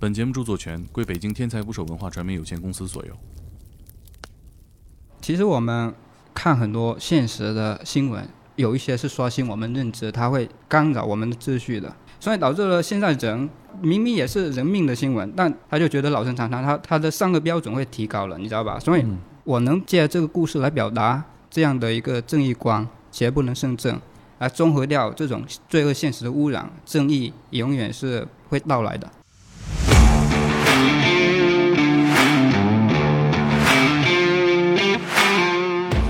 本节目著作权归北京天才捕手文化传媒有限公司所有。其实我们看很多现实的新闻，有一些是刷新我们认知，它会干扰我们的秩序的，所以导致了现在人明明也是人命的新闻，但他就觉得老生常谈，他他的上个标准会提高了，你知道吧？所以我能借这个故事来表达这样的一个正义观，邪不能胜正，来综合掉这种罪恶现实的污染，正义永远是会到来的。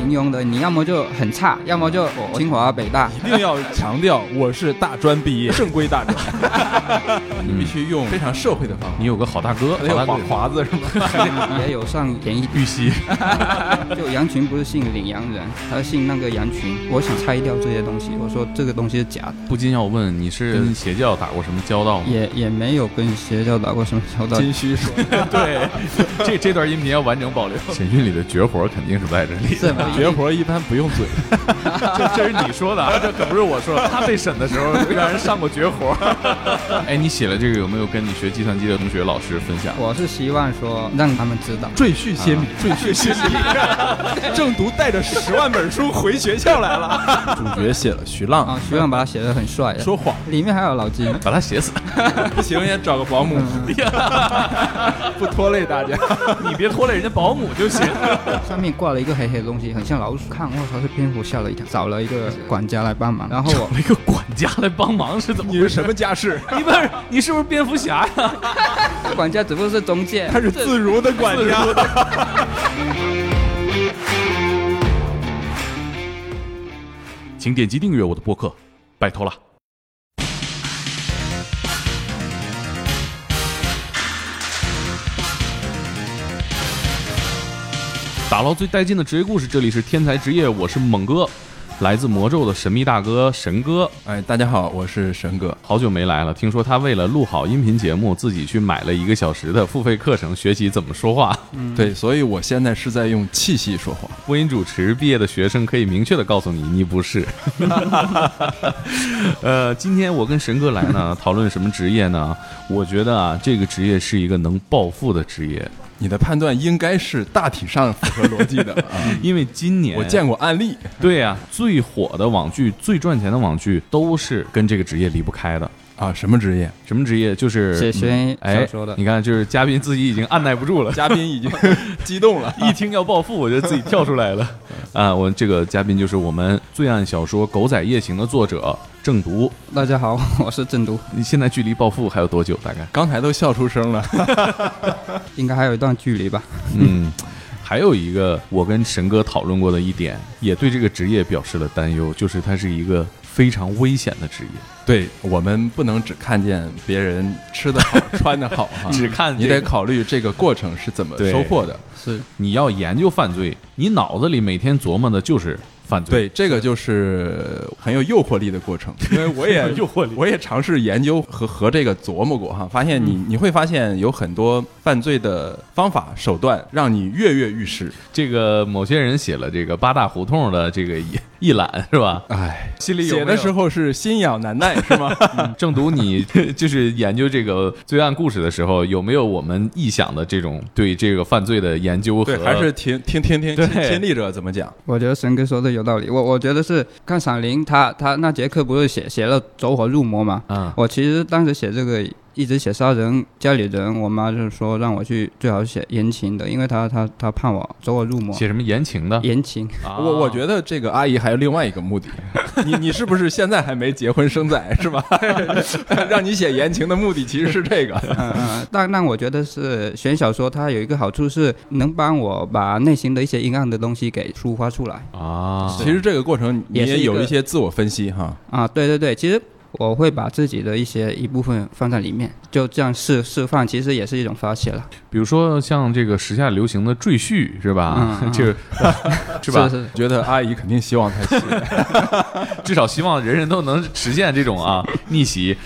平庸的，你要么就很差，要么就清华北大。一定要强调，我是大专毕业，正规大专。你必须用非常社会的方法。你有个好大哥，还有华好大哥华子是吗？也有上便宜。玉溪，就羊群不是姓领羊人，他姓那个羊群。我想拆掉这些东西，我说这个东西是假的，不禁要问，你是跟邪教打过什么交道吗？也也没有跟邪教打过什么交道。金虚说，对，这这段音频要完整保留。审讯里的绝活肯定是在这里。绝活一般不用嘴，这这是你说的啊，这可不是我说的。他被审的时候 让人上过绝活。哎，你写了这个有没有跟你学计算机的同学、老师分享？我是希望说让他们知道，赘婿先米，赘婿先米。正读带着十万本书回学校来了。主角写了徐浪啊，徐浪把他写的很帅，说谎，里面还有老金，把他写死。不行也找个保姆，不拖累大家。你别拖累人家保姆就行。上面挂了一个黑黑的东西，很像老鼠。看，我操，是蝙蝠，吓了一跳。找了一个管家来帮忙，然后我一个管家来帮忙是怎么？你是什么家世？你不是你是不是蝙蝠侠呀？管家只不过是中介，他是自如的管家。请点击订阅我的播客，拜托了。打捞最带劲的职业故事，这里是天才职业，我是猛哥，来自魔咒的神秘大哥神哥。哎，大家好，我是神哥，好久没来了。听说他为了录好音频节目，自己去买了一个小时的付费课程，学习怎么说话。对，所以我现在是在用气息说话。播音主持毕业的学生可以明确的告诉你，你不是。呃，今天我跟神哥来呢，讨论什么职业呢？我觉得啊，这个职业是一个能暴富的职业，你的判断应该是大体上符合逻辑的 啊，因为今年我见过案例。对呀、最火的网剧、最赚钱的网剧都是跟这个职业离不开的。啊，什么职业？什么职业？就是写悬小说的，你看，就是嘉宾自己已经按耐不住了，嘉宾已经 激动了。一听要暴富，我就自己跳出来了。啊，我这个嘉宾就是我们罪案小说《狗仔夜行》的作者郑读。大家好，我是郑读，你现在距离暴富还有多久？大概？刚才都笑出声了。应该还有一段距离吧。嗯，还有一个我跟神哥讨论过的一点，也对这个职业表示了担忧，就是它是一个非常危险的职业。对我们不能只看见别人吃得好、穿得好哈，只看你这个得考虑这个过程是怎么收获的。是你要研究犯罪，你脑子里每天琢磨的就是犯罪。对，这个就是很有诱惑力的过程，因为我也 诱惑力我也尝试研究和和这个琢磨过哈，发现你你会发现有很多犯罪的方法手段让你跃跃欲试。这个某些人写了这个八大胡同的这个一一览是吧？哎，心里有写的时候是心痒难耐是吗？正读你 就是研究这个罪案故事的时候，有没有我们臆想的这种对这个犯罪的研究和？对，还是听听听听对亲亲历者怎么讲。我觉得神哥说的有道理。我我觉得是看闪灵他他那节课不是写写了走火入魔嘛？嗯我其实当时写这个一直写杀人，家里人我妈就是说让我去最好写言情的，因为她她她怕我走火入魔。写什么言情的？言情，啊我我觉得这个阿姨还有另外一个目的，你你是不是现在还没结婚生仔是吧？让你写言情的目的其实是这个。嗯嗯，但但我觉得是选小说，它有一个好处是能帮我把内心的一些阴暗的东西给抒发出来啊，其实这个过程你也有一些自我分析哈。啊。对对对，其实我会把自己的一些一部分放在里面，就这样释释放，其实也是一种发泄了。比如说像这个时下流行的赘婿是吧？就是 是吧？是是觉得阿姨肯定希望他写，至少希望人人都能实现这种啊 逆袭。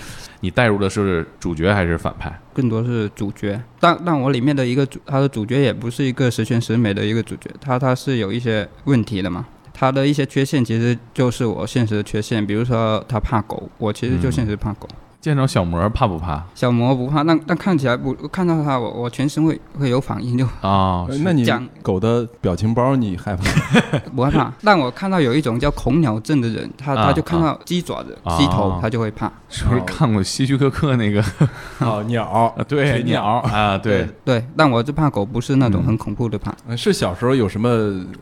你带入的是主角还是反派？更多是主角，但但我里面的一个主，他的主角也不是一个十全十美的一个主角，他他是有一些问题的嘛。他的一些缺陷其实就是我现实的缺陷，比如说他怕狗，我其实就现实怕狗。见着小魔怕不怕小魔不怕，但但看起来不看到它，我我全身会会有反应，就啊？呃那你讲狗的表情包你害怕吗？不害怕。但我看到有一种叫恐鸟症的人，他啊他就看到鸡爪子、啊鸡头，他就会怕。是不是看过希区柯克那个？哦，鸟啊，对，鸟啊，对，对，但我就怕狗不是那种嗯很恐怖的怕。嗯是小时候有什么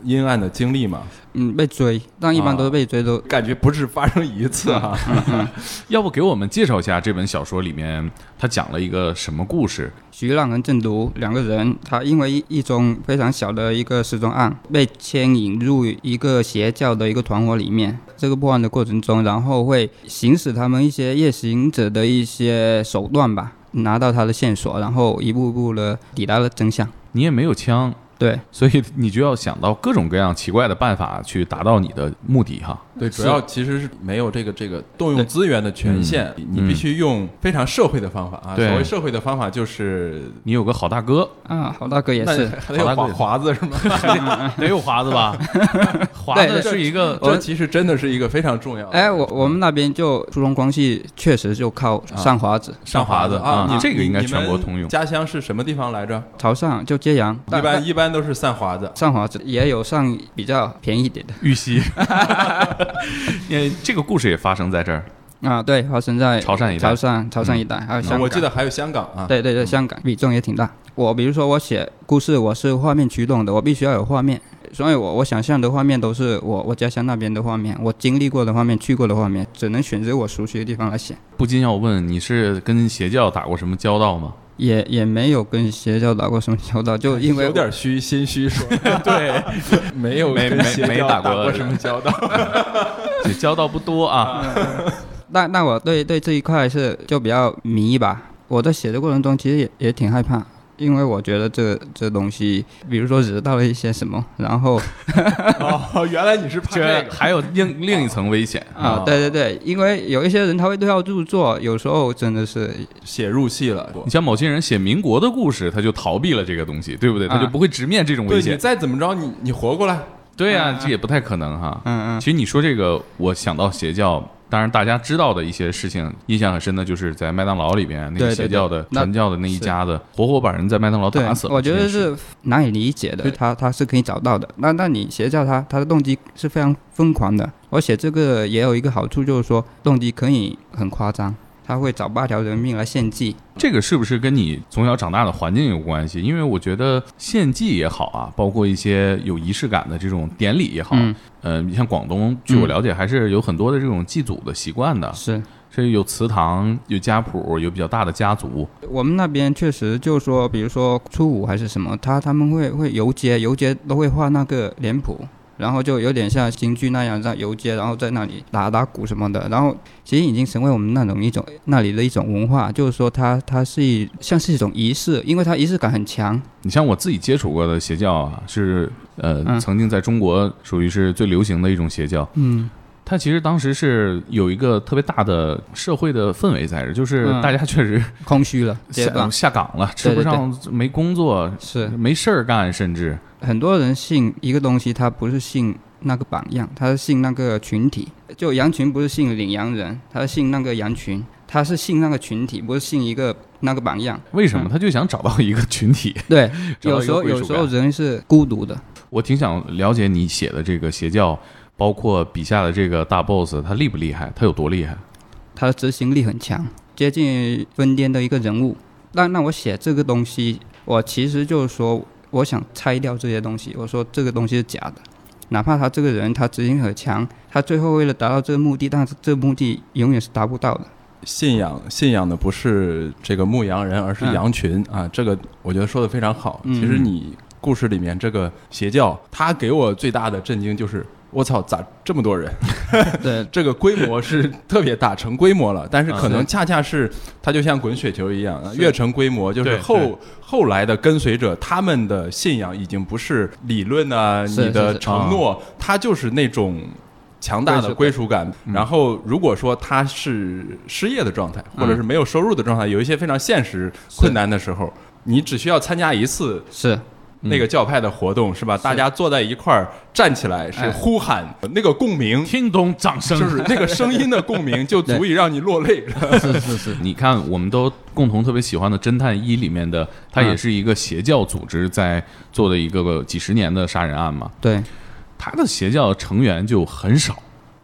阴暗的经历吗？嗯，被追，但一般都是被追都。感觉不是发生一次哈、要不给我们介绍一下这本小说里面他讲了一个什么故事？徐浪跟郑读两个人，他因为一一宗非常小的一个失踪案，被牵引入一个邪教的一个团伙里面。这个破案的过程中，然后会行使他们一些夜行者的一些手段吧，拿到他的线索，然后一步步的抵达了真相。你也没有枪，对，所以你就要想到各种各样奇怪的办法去达到你的目的哈。对，主要其实是没有这个这个动用资源的权限，你必须用非常社会的方法啊。所谓社会的方法就是，你有个好大哥，啊，好大哥也是，还得有华华子是吗？得有华子吧？华子是一个这其实真的是一个非常重要的。哎，我我们那边就初中关系确实就靠上华子，上华子啊，你这个应该全国通用家乡是什么地方来着？潮汕就揭阳，一般一般都是散华子。上华子也有上比较便宜一点的玉溪。因为，这个故事也发生在这儿，啊，对，发生在潮汕一带潮汕潮汕一带，还有香港。我记得还有香港啊。对对对，香港比重也挺大。我比如说我写故事，我是画面驱动的，我必须要有画面，所以我我想象的画面都是我我家乡那边的画面，我经历过的画面，去过的画面，只能选择我熟悉的地方来写。不禁要问，你是跟邪教打过什么交道吗？也也没有跟邪教打过什么交道，就因为有点虚心虚说，对，没有跟没没邪教没打过打过什么交道。就交道不多啊。那那我对对这一块是就比较迷吧。我在写的过程中，其实也也挺害怕，因为我觉得这这东西，比如说惹到了一些什么，然后 哦，原来你是怕这个。还有另 另一层危险啊，对对对，因为有一些人他会对号入座，有时候真的是写入戏了。你像某些人写民国的故事，他就逃避了这个东西，对不对？啊他就不会直面这种危险对你。再怎么着，你你活过来，对呀、嗯这也不太可能哈。嗯嗯其实你说这个，我想到邪教，当然大家知道的一些事情，印象很深的就是在麦当劳里边那个邪教的传教的那一家子，活活把人在麦当劳打死，了。我觉得是难以理解的，他他是可以找到的。那那你邪教他他的动机是非常疯狂的。而且这个也有一个好处，就是说动机可以很夸张，他会找八条人命来献祭。这个是不是跟你从小长大的环境有关系？因为我觉得献祭也好啊，包括一些有仪式感的这种典礼也好，嗯，呃，你像广东，据我了解，还是有很多的这种祭祖的习惯的，是是有祠堂、有家谱、有比较大的家族。我们那边确实就是说，比如说初五还是什么，他他们会会游街，游街都会画那个脸谱。然后就有点像京剧那样在游街，然后在那里打打鼓什么的。然后其实已经成为我们那种一种那里的一种文化，就是说它它是一像是一种仪式，因为它仪式感很强。你像我自己接触过的邪教啊，是呃、嗯曾经在中国属于是最流行的一种邪教。嗯，它其实当时是有一个特别大的社会的氛围在这，就是嗯大家确实 空虚了下段下岗了，吃不上，没工作，是没事儿干，甚至很多人信一个东西，他不是信那个榜样，他是信那个群体。就羊群不是信领羊人，他是信那个羊群，他是信那个群体，不是信一个那个榜样。为什么他就想找到一个群体？对，有时候有时候人是孤独的。我挺想了解你写的这个邪教，包括笔下的这个大 boss，他厉不厉害？他有多厉害？他的执行力很强，接近疯癫的一个人物。那那我写这个东西，我其实就是说，我想拆掉这些东西。我说这个东西是假的，哪怕他这个人他执行很强，他最后为了达到这个目的，但是这个目的永远是达不到的。信仰信仰的不是这个牧羊人，而是嗯羊群、啊。这个我觉得说的非常好。嗯其实你故事里面这个邪教，他给我最大的震惊就是。我操，咋这么多人？对，这个规模是特别大，成规模了。但是可能恰恰是它就像滚雪球一样，啊越成规模，就是后后来的跟随者，他们的信仰已经不是理论啊，你的承诺，它就是那种。强大的归属感，然后如果说他是失业的状态，或者是没有收入的状态，有一些非常现实困难的时候，你只需要参加一次，是那个教派的活动是吧？大家坐在一块儿站起来是哎。呼喊那个共鸣，听懂掌声，就是那个声音的共鸣 就足以让你落泪。是是是，你看，我们都共同特别喜欢的《侦探一》里面的，它也是一个邪教组织在做的一个个几十年的杀人案嘛。对，他的邪教成员就很少，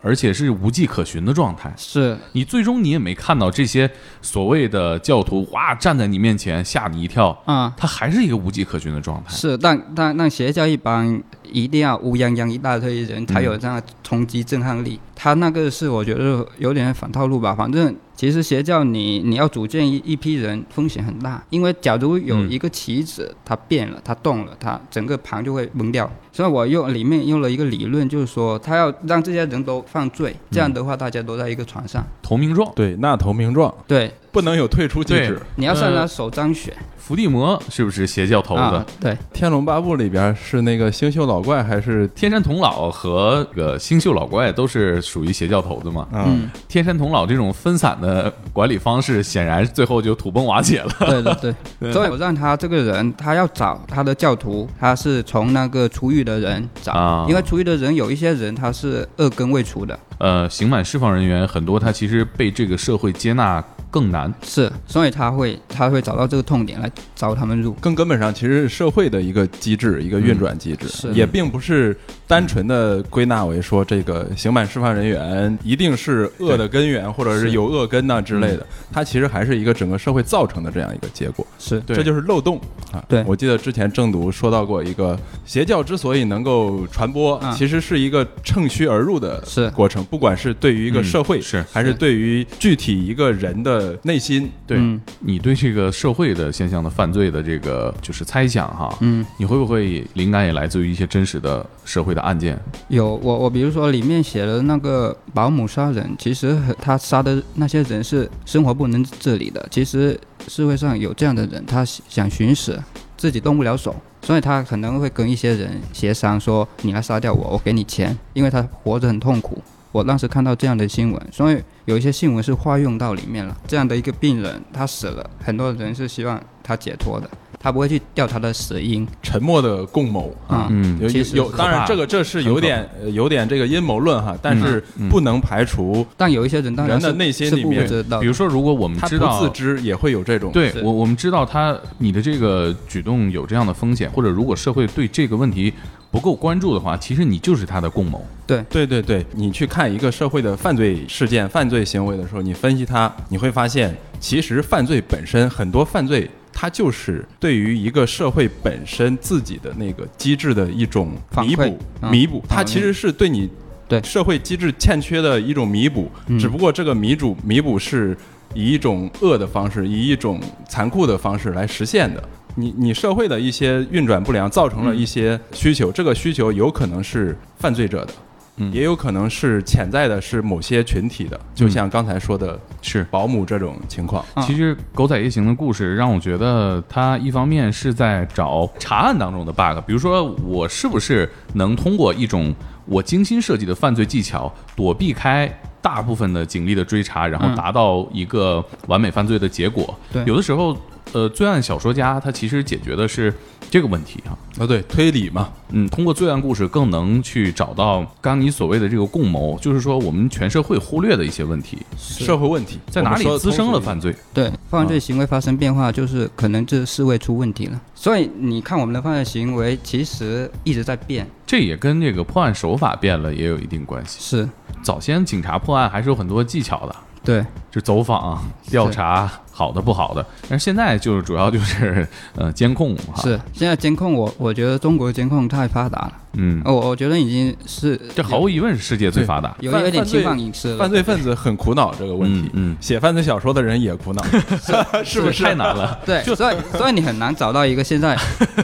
而且是无迹可寻的状态。是你最终你也没看到这些所谓的教徒哇站在你面前吓你一跳，啊。他还是一个无迹可寻的状态。是，但但但邪教一般一定要乌泱泱一大堆人才有这样的冲击震撼力。他那个是我觉得有点反套路吧。反正其实邪教你你要组建一一批人风险很大，因为假如有嗯一个棋子它变了，它动了，它整个盘就会崩掉。所以我用里面用了一个理论，就是说他要让这些人都犯罪，这样的话大家都在一个船上。投名状，对，那投名状对，不能有退出机制。你要上他呃首张选伏地魔是不是邪教头子？啊，对，《天龙八部》里边是那个星宿老怪还是天山童姥和这个星宿老怪都是属于邪教头子嘛。嗯。天山童姥这种分散的管理方式，显然最后就土崩瓦解了。对对 对，所以我让他这个人，他要找他的教徒，他是从那个出狱的人找，啊。因为出狱的人有一些人他是恶根未除的，呃，刑满释放人员很多，他其实被这个社会接纳更难。是，所以他会他会找到这个痛点来招他们入。更根本上，其实是社会的一个机制，一个运转机制，是也并不是单纯的归纳为说这个刑满释放人员一定是恶的根源，或者是有恶根呐、之类的。它其实还是一个整个社会造成的这样一个结果，是对这就是漏洞啊。对我记得之前正读说到过一个邪教之所以能够传播，啊其实是一个趁虚而入的是过程，不管是对于一个嗯社会，是还是对于具体一个人的内心，对、嗯你对这个社会的现象的犯罪的这个就是猜想哈，嗯，你会不会灵感也来自于一些真实的社会的案件？有我我比如说里面写了那个保姆杀人，其实他杀的那些人是生活不能自理的，其实社会上有这样的人，他想寻死，自己动不了手。所以他可能会跟一些人协商说：“你来杀掉我，我给你钱。”因为他活着很痛苦。我当时看到这样的新闻，所以有一些新闻是化用到里面了。这样的一个病人，他死了，很多人是希望他解脱的，他不会去调他的死因。沉默的共谋。啊。嗯。有其实有，当然这个这是有点呃有点这个阴谋论哈，但是嗯不能排除但有一些人当然是人的内心里面知道比如说，如果我们知道自知也会有这种。对我，我们知道他你的这个举动有这样的风险，或者如果社会对这个问题不够关注的话，其实你就是他的共谋。对对对对，你去看一个社会的犯罪事件、犯罪行为的时候，你分析它，你会发现，其实犯罪本身很多犯罪，它就是对于一个社会本身自己的那个机制的一种弥补，嗯弥补，它其实是对你对社会机制欠缺的一种弥补，嗯只不过这个弥补弥补是以一种恶的方式，以一种残酷的方式来实现的。你你社会的一些运转不良，造成了一些需求，这个需求有可能是犯罪者的，嗯。也有可能是潜在的是某些群体的，就像刚才说的是，保姆这种情况。啊。其实《狗仔夜行》的故事让我觉得，它一方面是在找查案当中的 bug，比如说我是不是能通过一种我精心设计的犯罪技巧，躲避开大部分的警力的追查，然后嗯。达到一个完美犯罪的结果。对。有的时候，呃，罪案小说家他其实解决的是这个问题啊。啊，对，推理嘛，嗯，通过罪案故事更能去找到刚刚你所谓的这个共谋，就是说我们全社会忽略的一些问题，社会问题在哪里滋生了犯罪？罪？对，犯罪行为发生变化，就是可能这社会出问题了。所以你看我们的犯罪行为其实一直在变，这也跟这个破案手法变了也有一定关系。是早先警察破案还是有很多技巧的，对，就走访、调查，好的不好的。但是现在就是主要就是呃监控哈，是现在监控我，我觉得中国的监控太发达了，嗯，我我觉得已经是这毫无疑问是世界最发达。有有点侵犯隐私了。犯罪分子很苦恼这个问题，嗯嗯写犯罪小说的人也苦恼，是不是？太难了。对，所以所以你很难找到一个现在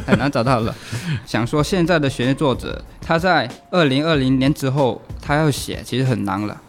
很难找到了。想说现在的悬疑作者，他在二零二零年之后，他要写其实很难了，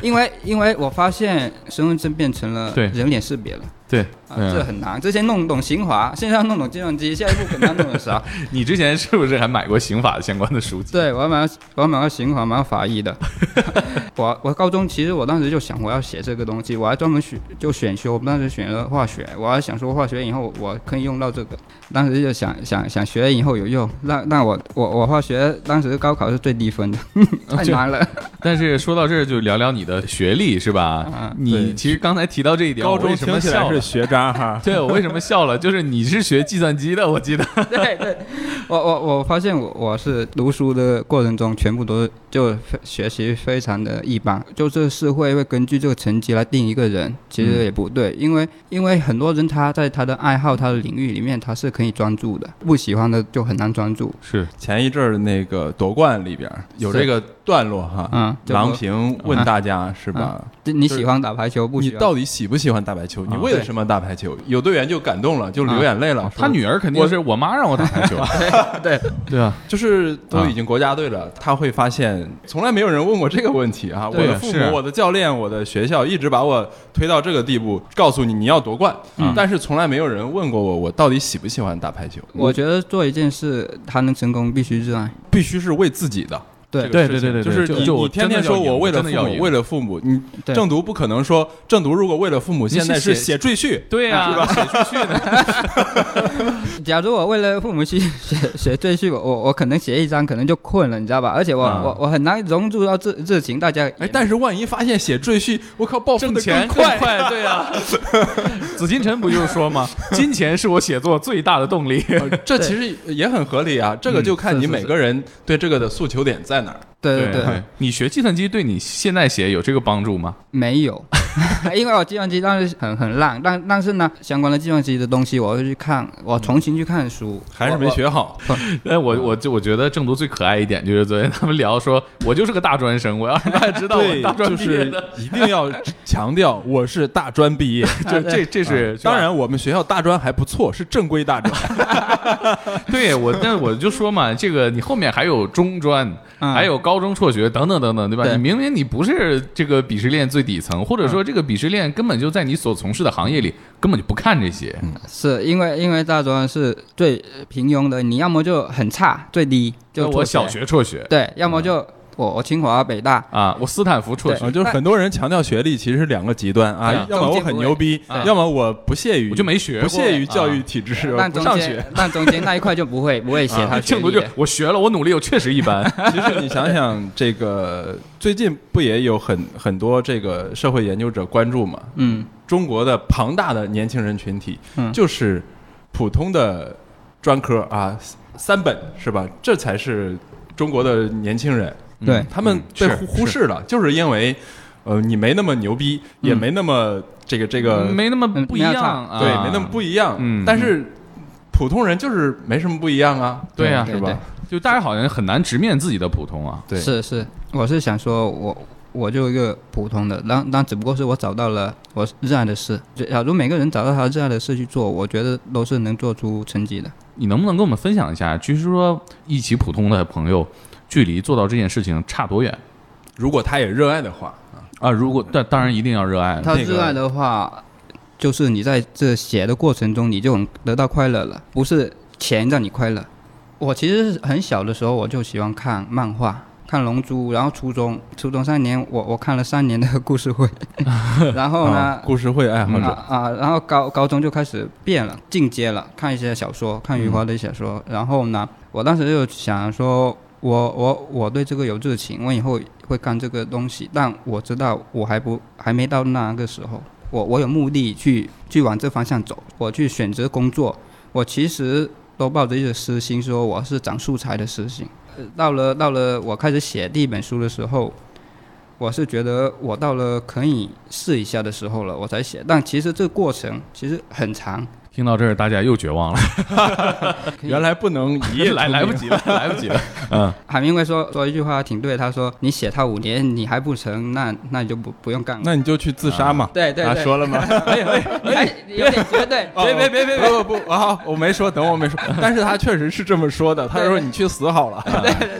因为因为我发现身份证变成了对人脸识别了。对，啊，嗯这很难。之前弄懂刑法，现在要弄懂计算机，下一步可能要弄懂啥？你之前是不是还买过刑法相关的书籍？对，我要买我要买个刑法，买个法医的。我我高中其实我当时就想我要写这个东西，我还专门选就选修，我当时选了化学，我还想说化学以后我可以用到这个，当时就想想想学以后有用。那那我我我化学当时高考是最低分的，太难了。但是说到这儿，就聊聊你的学历是吧？嗯你其实刚才提到这一点，高中我为什么听起来？是学渣哈。对，我为什么笑了？就是你是学计算机的，我记得。对 对，我我我发现我我是读书的过程中，全部都是就非学习非常的一般，就这个社会会根据这个成绩来定一个人，其实也不对，因为因为很多人他在他的爱好、他的领域里面他是可以专注的，不喜欢的就很难专注。是前一阵儿那个夺冠里边有这个段落哈，嗯，郎平问大家是吧？你喜欢打排球不？你到底喜不喜欢打排球？你为了什么打排球？有队员就感动了，就流眼泪了。他女儿肯定是我妈让我打排球。对对啊，就是都已经国家队了，他会发现从来没有人问过这个问题啊！我的父母、我的教练、我的学校一直把我推到这个地步，告诉你你要夺冠，嗯但是从来没有人问过我，我到底喜不喜欢打排球？我觉得做一件事，他能成功必须热爱。必须是为自己的。对对对对对就是你你天天说我为了父为了父母，你对正读不可能说正读如果为了父母，现在是写写赘婿，对呀，是吧？写出去的。假如我为了父母去写写赘婿，我我我可能写一张可能就困了，你知道吧？而且我、嗯我我很难融入到热热情，大家也哎，但是万一发现写赘婿，我靠，暴富的挣钱更快。快，对呀。紫金陈不就是说吗？金钱是我写作最大的动力。呃这 其实也很合理啊，这个就看你每个人对这个的诉求点在哪儿。对对对，你学计算机对你现在写有这个帮助吗？没有，因为我计算机当时很很烂，但但是呢，相关的计算机的东西我会去看，我重新去看书，还是没学好，哎，我 我就我觉得郑读最可爱一点就是昨天他们聊说，我就是个大专生，我要让大家知道我大，专就是毕业的。一定要强调我是大专毕业。就这这是啊当然，我们学校大专还不错，是正规大专。对我，但我就说嘛，这个你后面还有中专，嗯还有高中辍学等等等等，对吧？对。你明明你不是这个鄙视链最底层，或者嗯说这个鄙视链根本就在你所从事的行业里根本就不看这些。是因为因为大专是最平庸的，你要么就很差，最低就我小学辍学。对，要么就我我清华北大，啊，我斯坦福辍啊，学，就是很多人强调学历，其实是两个极端啊要么我很牛逼啊，要么我不屑于我就没学过，不屑于教育啊。体制，但中不上学间。但中间那一块就不会不会写他学正读就。我学了，我努力，我确实一般。其实你想想，这个最近不也有很很多这个社会研究者关注嘛？嗯，中国的庞大的年轻人群体，嗯就是普通的专科啊，三本是吧？这才是中国的年轻人。对他们被忽忽视了，就是因为呃你没那么牛逼，也没那么这个这个没那么不一样啊，对，没那么不一样。嗯但是普通人就是没什么不一样啊。对呀是吧？就大家好像很难直面自己的普通啊。对，是是，我是想说我。我就一个普通的，但但只不过是我找到了我热爱的事。就假如每个人找到他热爱的事去做，我觉得都是能做出成绩的。你能不能跟我们分享一下，就是说一起普通的朋友，距离做到这件事情差多远如果他也热爱的话，啊？如果但当然一定要热爱，他热爱的话，就是你在这写的过程中，你就能得到快乐了，不是钱让你快乐。我其实是很小的时候我就喜欢看漫画，看《龙珠》，然后初中初中三年我我看了三年的故事会，然后呢啊，故事会爱好啊者，啊，然后高高中就开始变了，进阶了，看一些小说，看余华的小说。然后呢，我当时就想说，我我我对这个有热情，我以后会干这个东西，但我知道我还不还没到那个时候，我我有目的去去往这方向走，我去选择工作，我其实都抱着一个私心，说我是长素材的私心。到了到了我开始写第一本书的时候，我是觉得我到了可以试一下的时候了，我才写。但其实这个过程其实很长，听到这儿，大家又绝望了，原来不能一夜 来来不及了，来不及了。嗯，海明威说说一句话挺对，他说你写他五年你还不成，那那你就不不用干了。那你就去自杀嘛。啊，对对他，说了吗？哎哎，有点绝对，别别别别不不不啊！我没说，等我没说，但是他确实是这么说的。他说你去死好了。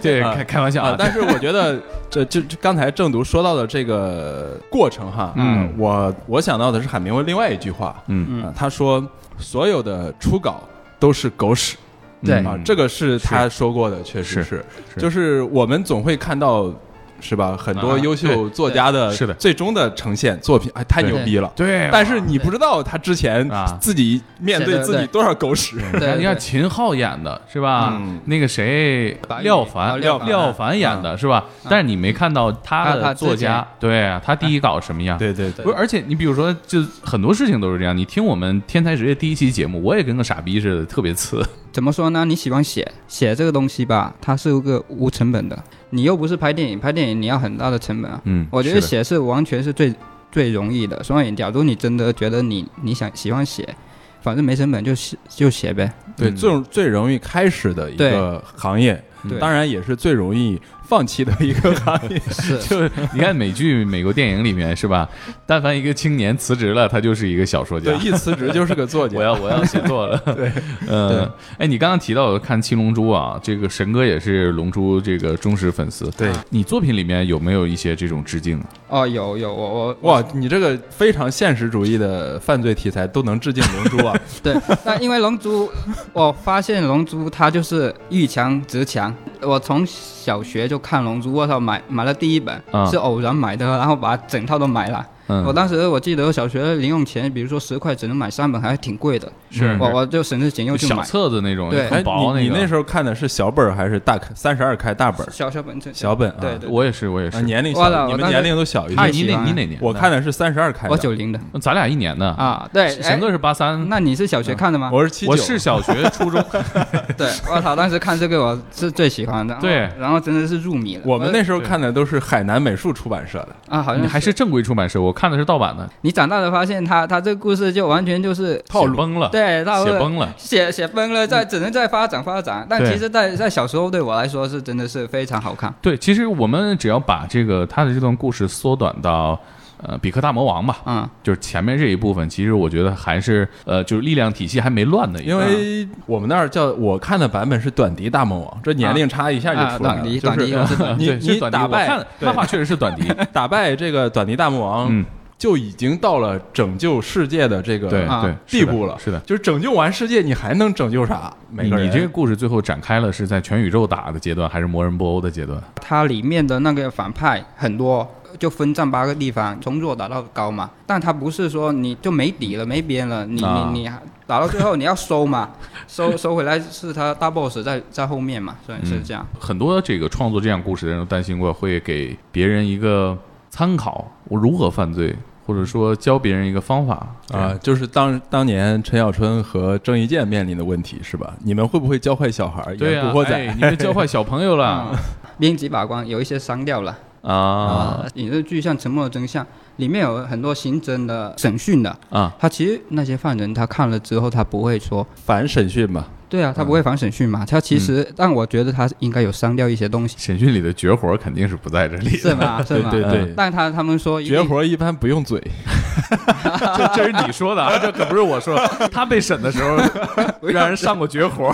对，开开玩笑啊。但是我觉得这就刚才正读说到的这个过程哈，嗯，我我想到的是海明威另外一句话，嗯嗯，他说所有的初稿都是狗屎。对啊，这个是他说过的，确实是，就是我们总会看到。是吧？很多优秀作家的是的最终的呈现作品，哎，太牛逼了。对，但是你不知道他之前自己面对自己多少狗屎。对，你看秦昊演的是吧？那个谁，廖凡，廖廖凡演的是吧？但是你没看到他的作家，对啊，他第一稿什么样？对对对。不是，而且你比如说，就很多事情都是这样。你听我们天才职业第一期节目，我也跟个傻逼似的，特别次。怎么说呢？你喜欢写写这个东西吧，它是一个无成本的。你又不是拍电影，拍电影你要很大的成本啊。嗯，我觉得写是完全是最最容易的。所以，假如你真的觉得你你想喜欢写，反正没成本就写就写呗。对，最最容易开始的一个行业，当然也是最容易。放弃的一个行业 是，就你看美剧、美国电影里面是吧？但凡一个青年辞职了，他就是一个小说家。对，一辞职就是个作家。我要我要写作了。对，嗯，哎，你刚刚提到看《七龙珠》啊，这个神哥也是《龙珠》这个忠实粉丝。对，你作品里面有没有一些这种致敬？哦，有有，我我哇，你这个非常现实主义的犯罪题材都能致敬《龙珠》啊？对，那因为《龙珠》，我发现《龙珠》它就是遇强则强。我从小学就看《龙珠》，我操，买买了第一本，是偶然买的，然后把整套都买了。我当时我记得我小学零用钱，比如说十块只能买三本，还挺贵的。是，我我就省吃俭用去买小册子那种，对，很薄那个。你那时候看的是小本还是大开三十二开大本？小小本，小本。对对，我也是，我也是。年龄小，你们年龄都小一点。你哪你哪年？我看的是三十二开。我九零的，咱俩一年的啊。对，神哥是八三。那你是小学看的吗？我是七九。我是小学初中。对，我操，当时看这个我是最喜欢的。对，然后真的是入迷了。我们那时候看的都是海南美术出版社的啊，好像还是正规出版社，我看的是盗版的。你长大了发现，他他这个故事就完全就是套路崩了，对，写崩了，写写崩了，在只能再发展发展。但其实，在在小时候对我来说是真的是非常好看。对，其实我们只要把这个他的这段故事缩短到，呃，比克大魔王吧，嗯，就是前面这一部分，其实我觉得还是呃，就是力量体系还没乱的，因为我们那儿叫我看的版本是短笛大魔王，这年龄差一下就出来了，就是 你你打败漫画确实是短笛，打败这个短笛大魔王。就已经到了拯救世界的这个地步了，是的，就是拯救完世界，你还能拯救啥？你你这个故事最后展开了，是在全宇宙打的阶段，还是魔人布欧的阶段？它里面的那个反派很多，就分占八个地方，从弱打到高嘛。但他不是说你就没底了、没边了，你你你打到最后你要收嘛，收收回来是他大 boss 在在后面嘛，所以是这样。很多这个创作这样故事的人都担心过，会给别人一个参考，我如何犯罪。或者说教别人一个方法啊，就是当当年陈小春和郑伊健面临的问题是吧？你们会不会教坏小孩？对呀，古惑仔，你们教坏小朋友了。编辑把关有一些删掉了啊。影视剧像《沉默的真相》里面有很多刑侦的审讯的啊，他其实那些犯人他看了之后他不会说反审讯嘛。对啊，他不会反审讯嘛？他其实，但我觉得他应该有删掉一些东西。审讯里的绝活肯定是不在这里，是吗？是吗？对对。但他他们说绝活一般不用嘴，这这是你说的啊，这可不是我说。他被审的时候 让人上过绝活。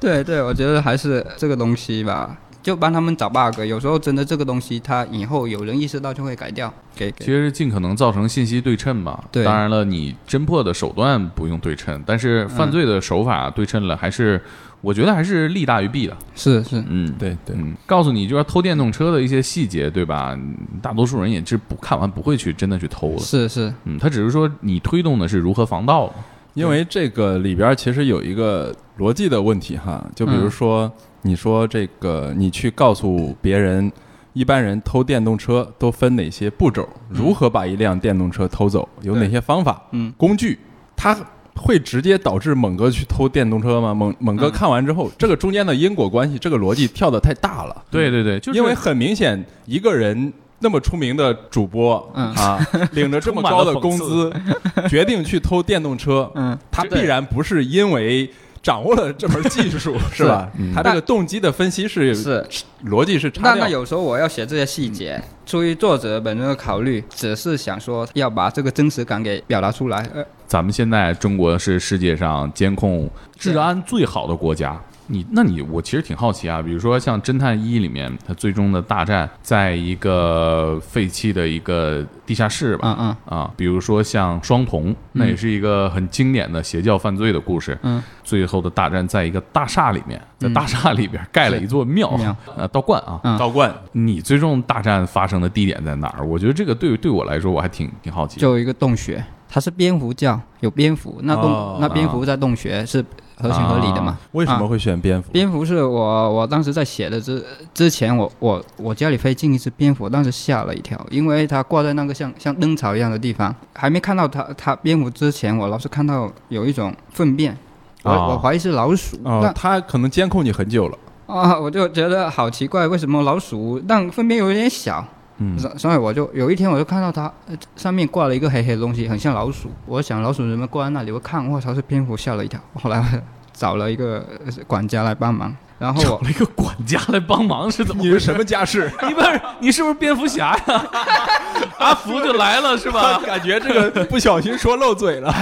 对对，我觉得还是这个东西吧。就帮他们找 bug，有时候真的这个东西，它以后有人意识到就会改掉。给其实尽可能造成信息对称嘛。对，当然了，你侦破的手段不用对称，但是犯罪的手法对称了，还是我觉得还是利大于弊的。是是，嗯，对对，告诉你就是偷电动车的一些细节，对吧？大多数人也是不看完不会去真的去偷的。是是，嗯，他只是说你推动的是如何防盗。因为这个里边其实有一个逻辑的问题哈，就比如说。你说这个，你去告诉别人，一般人偷电动车都分哪些步骤？如何把一辆电动车偷走？有哪些方法？嗯，工具，它会直接导致猛哥去偷电动车吗？猛猛哥看完之后，这个中间的因果关系，这个逻辑跳得太大了。对对对，因为很明显，一个人那么出名的主播，嗯啊，领着这么高的工资，决定去偷电动车，嗯，他必然不是因为掌握了这门技术，是吧？嗯他这个动机的分析是是。逻辑是差。那那有时候我要写这些细节，出于作者本人的考虑，只是想说要把这个真实感给表达出来。呃，咱们现在中国是世界上监控治安最好的国家。你，那你，我其实挺好奇啊。比如说像《侦探一》里面，它最终的大战在一个废弃的一个地下室吧，嗯嗯啊，比如说像双瞳，那也是一个很经典的邪教犯罪的故事。嗯，最后的大战在一个大厦里面，在大厦里边盖了一座庙，庙呃，道观啊。嗯道观你最终大战发生的地点在哪儿？我觉得这个对对我来说，我还挺挺好奇。就有一个洞穴，它是蝙蝠教，有蝙蝠，那洞、哦那蝙蝠在洞穴是合情合理的嘛？为什么啊会选蝙蝠？蝙蝠是我我当时在写的之之前我，我我家里飞进一只蝙蝠，当时吓了一跳，因为它挂在那个像像灯草一样的地方，还没看到它它蝙蝠之前，我老是看到有一种粪便，我、哦我怀疑是老鼠，哦但，他可能监控你很久了。啊，我就觉得好奇怪，为什么老鼠但粪便有点小，嗯所所以我就有一天我就看到它上面挂了一个黑黑的东西，很像老鼠。我想老鼠怎么挂在那里？我看，我操，是蝙蝠，吓了一跳。后来找了一个管家来帮忙，然后找了一个管家来帮忙是怎么你是什么家世？你不是你是不是蝙蝠侠呀？阿福就来了是吧？感觉这个不小心说漏嘴了。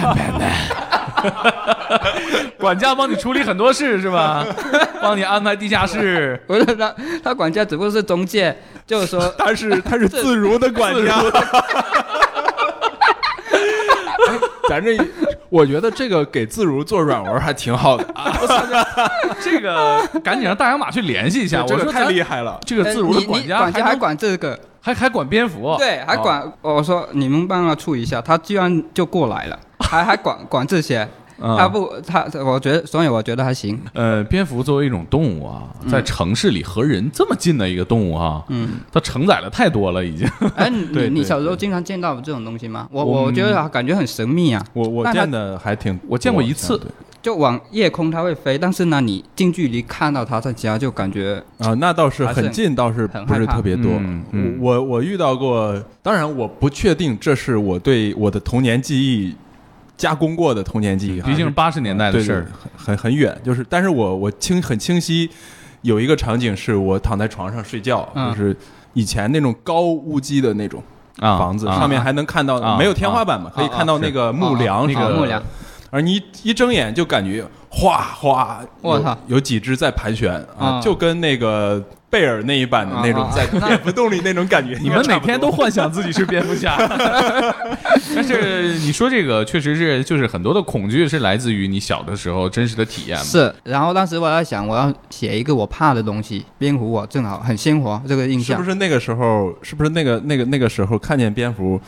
管家帮你处理很多事是吧？帮你安排地下室。不是他，他管家只不过是中介，就是说他是他是自如的管家。哎咱这，我觉得这个给自如做软文还挺好的啊，这个 赶紧让大洋马去联系一下。这个太我说太厉害了。这个自如的管家管家还能管这个，还还管蝙蝠，对，还管。我说你们帮他处理一下，他居然就过来了，还还管管这些。嗯他不，他我觉得，所以我觉得还行。呃，蝙蝠作为一种动物啊，在城市里和人这么近的一个动物啊，嗯，它承载了太多了，已经。哎，你 你小时候经常见到这种东西吗？我我我觉得感觉很神秘啊。我我见的还挺，我见过一次就往夜空它会飞，但是呢，你近距离看到它在家，就感觉啊，那倒是很近，倒是不是特别多。嗯我我遇到过，当然我不确定这是我对我的童年记忆加工过的童年记忆，毕竟是八十年代的事儿，很很很远。就是，但是我我清很清晰，有一个场景是我躺在床上睡觉，嗯。就是以前那种高屋基的那种啊房子，啊。上面还能看到、啊没有天花板嘛，可以看到那个木梁那个木梁，而你一一睁眼就感觉哗哗，有我操。有几只在盘旋啊，啊就跟那个贝尔那一版的那种在蝙蝠洞里那种感觉。你们每天都幻想自己是蝙蝠侠，但是你说这个确实是，就是很多的恐惧是来自于你小的时候真实的体验嘛。是。然后当时我在想，我要写一个我怕的东西，蝙蝠我正好很鲜活这个印象是不。是那个时候？是不是那个那个那个时候看见蝙蝠，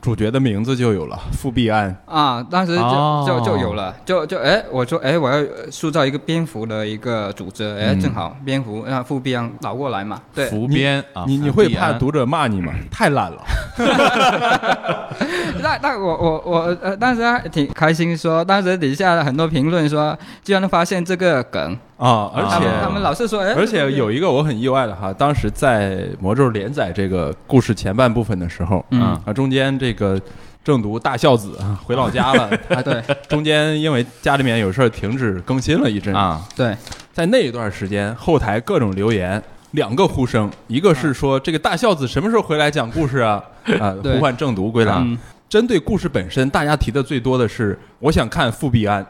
主角的名字就有了复辟安？啊，当时就、哦就就有了，就就哎，我说哎，我要塑造一个蝙蝠的一个组织，哎，嗯正好蝙蝠让复辟让倒过来嘛，对，伏边啊，你你会怕读者骂你吗？太烂了。那那我我我呃，当时还挺开心说，当时底下很多评论说，居然发现这个梗，啊，而且他们老是说，哎，而且有一个我很意外的哈，当时在魔咒连载这个故事前半部分的时候，嗯啊，中间这个正读大孝子啊回老家了，啊，对中间因为家里面有事儿停止更新了一阵，啊，对，在那一段时间，后台各种留言。两个呼声，一个是说这个大孝子什么时候回来讲故事啊？啊，对呼唤正读归来。嗯针对故事本身，大家提的最多的是，我想看复辟安。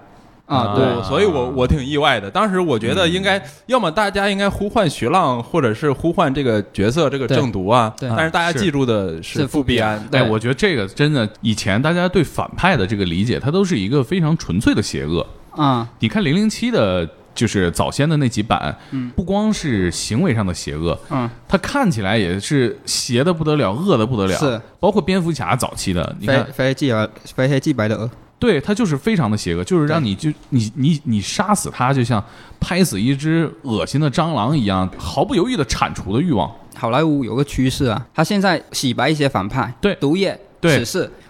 啊，对对，所以我我挺意外的。当时我觉得应该，要么大家应该呼唤徐浪，或者是呼唤这个角色这个对正读啊。对但是大家记住的是是复辟安。对哎，我觉得这个真的，以前大家对反派的这个理解，它都是一个非常纯粹的邪恶。啊，你看零零七的，就是早先的那几版，嗯不光是行为上的邪恶，嗯，它看起来也是邪的不得了，恶的不得了。是，包括蝙蝠侠早期的，你看，非黑即白，非黑即白的鹅，对他就是非常的邪恶，就是让你就你你你杀死他，就像拍死一只恶心的蟑螂一样，毫不犹豫的铲除的欲望。好莱坞有个趋势啊，他现在洗白一些反派，对毒液、对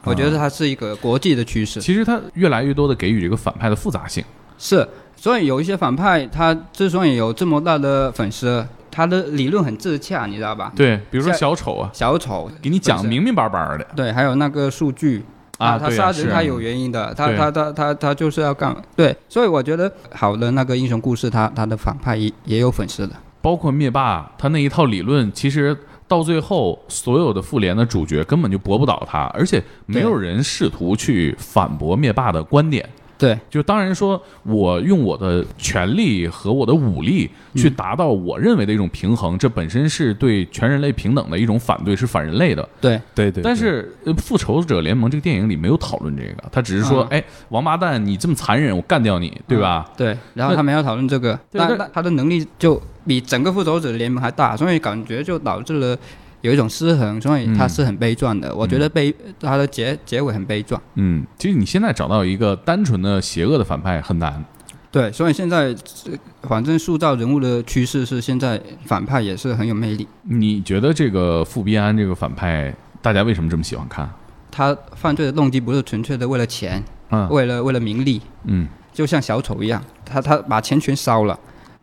我觉得它是一个国际的趋势。其实他越来越多的给予这个反派的复杂性。是，所以有一些反派，他之所以有这么大的粉丝，他的理论很自洽，你知道吧？对，比如说小丑啊，小丑给你讲本身明明白白的对，还有那个数据啊，他杀人他有原因的，他他他他他就是要干对，所以我觉得好的那个英雄故事，他他的反派也也有粉丝的。包括灭霸他那一套理论，其实到最后，所有的复联的主角根本就驳不倒他，而且没有人试图去反驳灭霸的观点。对。就当然说，我用我的权力和我的武力去达到我认为的一种平衡，这本身是对全人类平等的一种反对，是反人类的。对。对对，但是，呃复仇者联盟》这个电影里没有讨论这个，他只是说，嗯。哎，王八蛋，你这么残忍，我干掉你，对吧？对，然后他没有讨论这个，但但他的能力就比整个复仇者联盟还大，所以感觉就导致了有一种失衡，所以他是很悲壮的。我觉得悲他的结结尾很悲壮。嗯，其实你现在找到一个单纯的邪恶的反派很难。对，所以现在反正塑造人物的趋势是，现在反派也是很有魅力。你觉得这个富必安这个反派，大家为什么这么喜欢看？他犯罪的动机不是纯粹的为了钱，嗯为了为了名利，嗯就像小丑一样，他他把钱全烧了，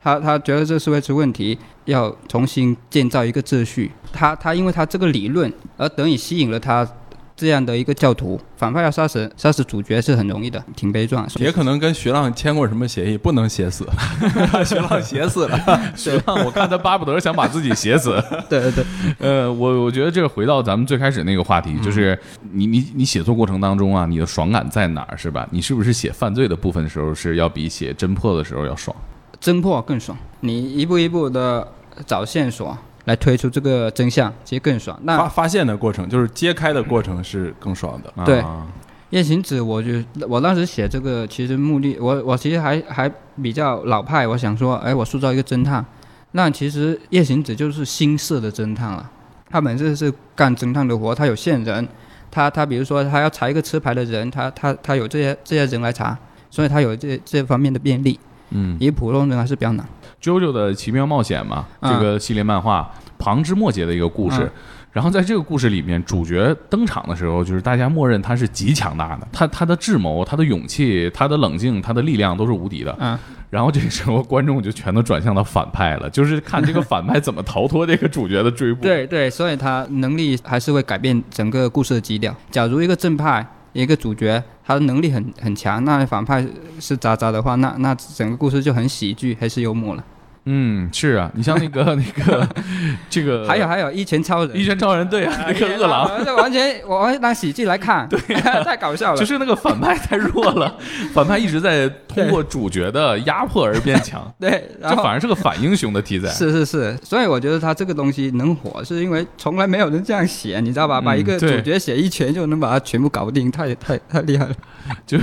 他他觉得这是会出问题，要重新建造一个秩序。他他因为他这个理论而得以吸引了他这样的一个教徒。反派要杀死杀死主角是很容易的，挺悲壮。也可能跟徐浪签过什么协议，不能写死，徐浪写死了。徐浪，我看他巴不得想把自己写死。对对对，呃，我我觉得这个回到咱们最开始那个话题，就是你你你写作过程当中啊，你的爽感在哪儿，是吧？你是不是写犯罪的部分的时候是要比写侦破的时候要爽？侦破更爽，你一步一步的找线索来推出这个真相，其实更爽。那发发现的过程就是揭开的过程是更爽的。对啊夜行者，我就我当时写这个，其实目的，我我其实还还比较老派，我想说，哎，我塑造一个侦探，那其实夜行者就是新式的侦探了。他本身是干侦探的活，他有线人，他他比如说他要查一个车牌的人，他他他有这些这些人来查，所以他有这这方面的便利。嗯以普通人还是比较难。，JoJo 的奇妙冒险嘛，嗯这个系列漫画旁枝末节的一个故事。嗯然后在这个故事里面，主角登场的时候，就是大家默认他是极强大的，他他的智谋、他的勇气、他的冷静、他的力量都是无敌的。嗯，然后这个时候观众就全都转向到反派了，就是看这个反派怎么逃脱这个主角的追 捕。，对对，所以他能力还是会改变整个故事的基调。假如一个正派一个主角他的能力很很强，那反派是渣渣的话，那那整个故事就很喜剧，还是幽默了。嗯，是啊，你像那个 那个这个，还有还有，一拳超人，一拳超人，对啊，那个饿狼。，这完全我完全当喜剧来看，对、太搞笑了。就是那个反派太弱了，反派一直在通过主角的压迫而变强，对，这反而是个反英雄的题材。是是是，所以我觉得他这个东西能火，是因为从来没有人这样写，你知道吧？嗯把一个主角写一拳就能把他全部搞定，太太太厉害了。就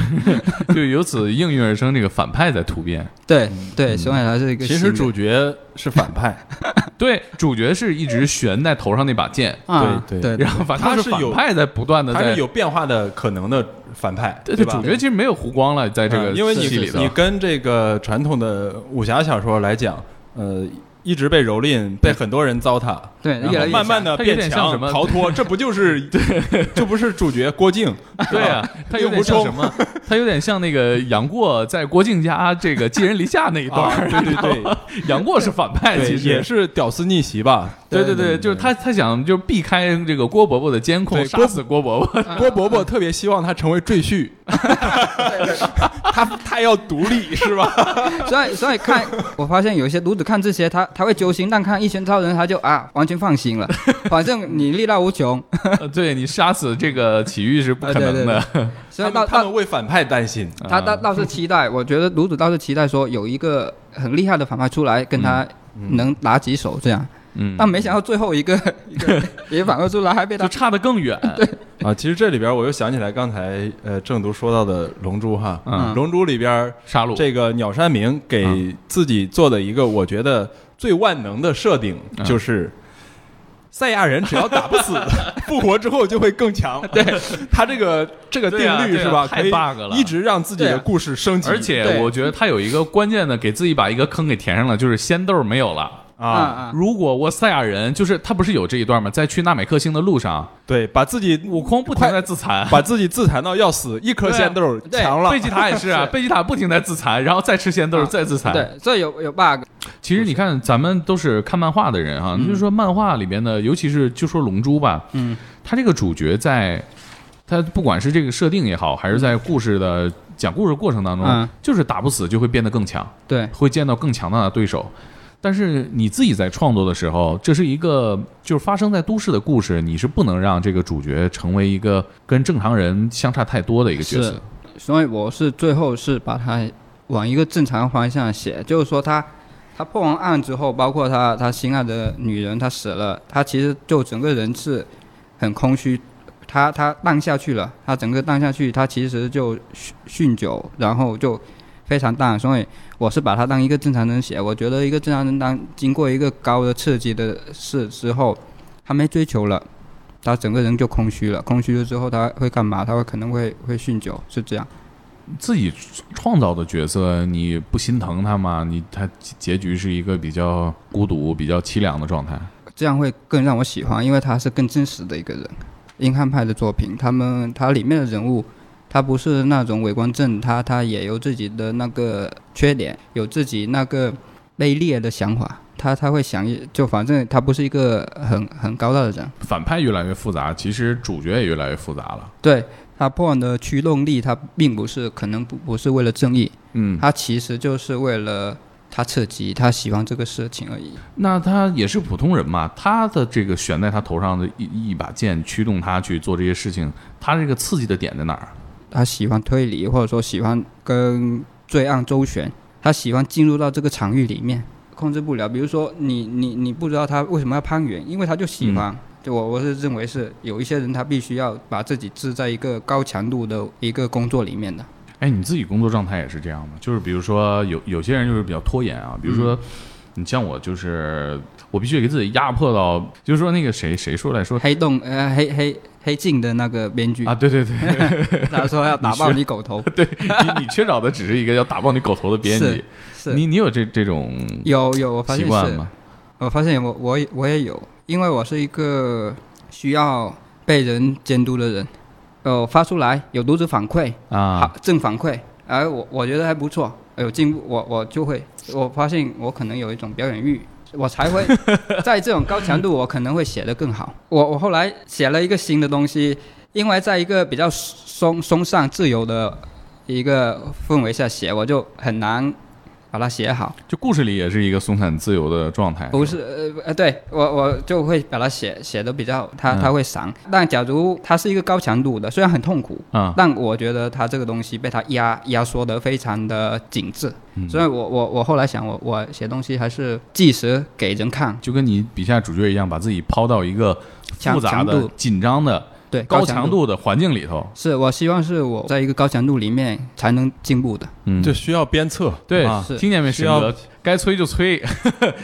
就由此应运而生这个反派在突变。对对，所以它是一个其实主角是反派，对，主角是一直悬在头上那把剑，啊，对对然后反他是有反派在不断的在他是有变化的可能的反派，对对，吧？主角其实没有弧光了，在这个嗯因为你戏里头你跟这个传统的武侠小说来讲，呃，一直被蹂躏，被很多人糟蹋，对，然越来越后慢慢的它有变强点像什么逃脱，这不就是对，这不是主角郭靖？对啊，他有点像什么？他有点像那个杨过在郭靖家这个寄人篱下那一段 啊，对对对，杨过是反派，其实也是屌丝逆袭吧？对对对，就是他他想就避开这个郭伯伯的监控，杀死郭伯伯。郭伯伯特别希望他成为赘婿，他他要独立是吧？所以所以看，我发现有一些读者看这些，他他会揪心，但看一拳超人他就啊完全放心了，反正你力大无穷，呃对你杀死这个奇遇是不可能的。所以他们为反派担心，他倒倒是期待，我觉得读者倒是期待说有一个很厉害的反派出来跟他能打几手这样，嗯，但没想到最后一个一个 也反而出来还被他就差得更远。对。啊，其实这里边我又想起来刚才呃正读说到的《龙珠》哈，嗯龙珠》里边杀戮。这个鸟山明给自己做的一个我觉得最万能的设定嗯。就是。赛亚人只要打不死，复活之后就会更强。对他这个这个定对啊啊律是吧？太可以 bug 了一直让自己的故事升级。而且我觉得他有一个关键的，给自己把一个坑给填上了，就是仙豆没有了。啊如果我赛亚人，就是他不是有这一段吗？在去纳美克星的路上，对，把自己悟空不停在自残。把自己自残到要死，一颗仙豆对强了贝。吉塔也是啊，贝吉塔不停在自残，然后再吃仙豆，啊再自残。对，这有有 bug，其实你看，咱们都是看漫画的人啊，就是说漫画里边的，尤其是就说《龙珠》吧，嗯，他这个主角在，他不管是这个设定也好，还是在故事的讲故事过程当中，嗯。就是打不死就会变得更强，对，会见到更强大的对手。但是你自己在创作的时候，这是一个就是发生在都市的故事，你是不能让这个主角成为一个跟正常人相差太多的一个角色。是。所以我是最后是把它往一个正常方向写，就是说他他破完案之后，包括他他心爱的女人他死了，他其实就整个人是很空虚，他他荡下去了，他整个荡下去，他其实就酗酗酒，然后就非常淡，所以我是把他当一个正常人写，我觉得一个正常人当经过一个高的刺激的事之后，他没追求了。他整个人就空虚了，空虚了之后他会干嘛？他会可能会会酗酒，是这样。自己创造的角色，你不心疼他吗？你他结局是一个比较孤独、比较凄凉的状态。这样会更让我喜欢，因为他是更真实的一个人。硬汉派的作品，他们他里面的人物，他不是那种伪光正，他他也有自己的那个缺点，有自己那个卑劣的想法，他他会想一，就反正他不是一个很很高大的人。反派越来越复杂，其实主角也越来越复杂了。对他破案的驱动力，他并不是可能不不是为了正义，嗯，他其实就是为了他刺激，他喜欢这个事情而已。那他也是普通人嘛，他的这个悬在他头上的一一把剑驱动他去做这些事情，他这个刺激的点在哪儿？他喜欢推理，或者说喜欢跟罪案周旋，他喜欢进入到这个场域里面，控制不了。比如说你你你不知道他为什么要攀援，因为他就喜欢。就我我是认为是有一些人他必须要把自己置在一个高强度的一个工作里面的。哎，你自己工作状态也是这样吗？就是比如说有有些人就是比较拖延啊，比如说你像我，就是我必须给自己压迫到，就是说那个谁谁说来说黑洞呃黑黑黑镜的那个编剧啊，对对对 他说要打爆你狗头，对，你你缺少的只是一个要打爆你狗头的编辑是，是你你有这这种有有我发现是，习惯吗？我发现我我也我也有，因为我是一个需要被人监督的人，呃，发出来有读者反馈，啊。好，正反馈，哎，我我觉得还不错，有进步，我我就会，我发现我可能有一种表演欲，我才会 在这种高强度，我可能会写得更好。我我后来写了一个新的东西，因为在一个比较松松散自由的一个氛围下写，我就很难把它写好。就故事里也是一个松散自由的状态，不是，呃呃，对我我就会把它写写的比较，它嗯。它会散。但假如它是一个高强度的，虽然很痛苦，啊，但我觉得它这个东西被它压压缩的非常的紧致，嗯。所以我我我后来想我，我写东西还是即时给人看，就跟你笔下主角一样，把自己抛到一个复杂的紧张的、对高强强度的环境里头，是我希望是我在一个高强度里面才能进步的。嗯，这需要鞭策。对啊，是听见没，需要？该催就催，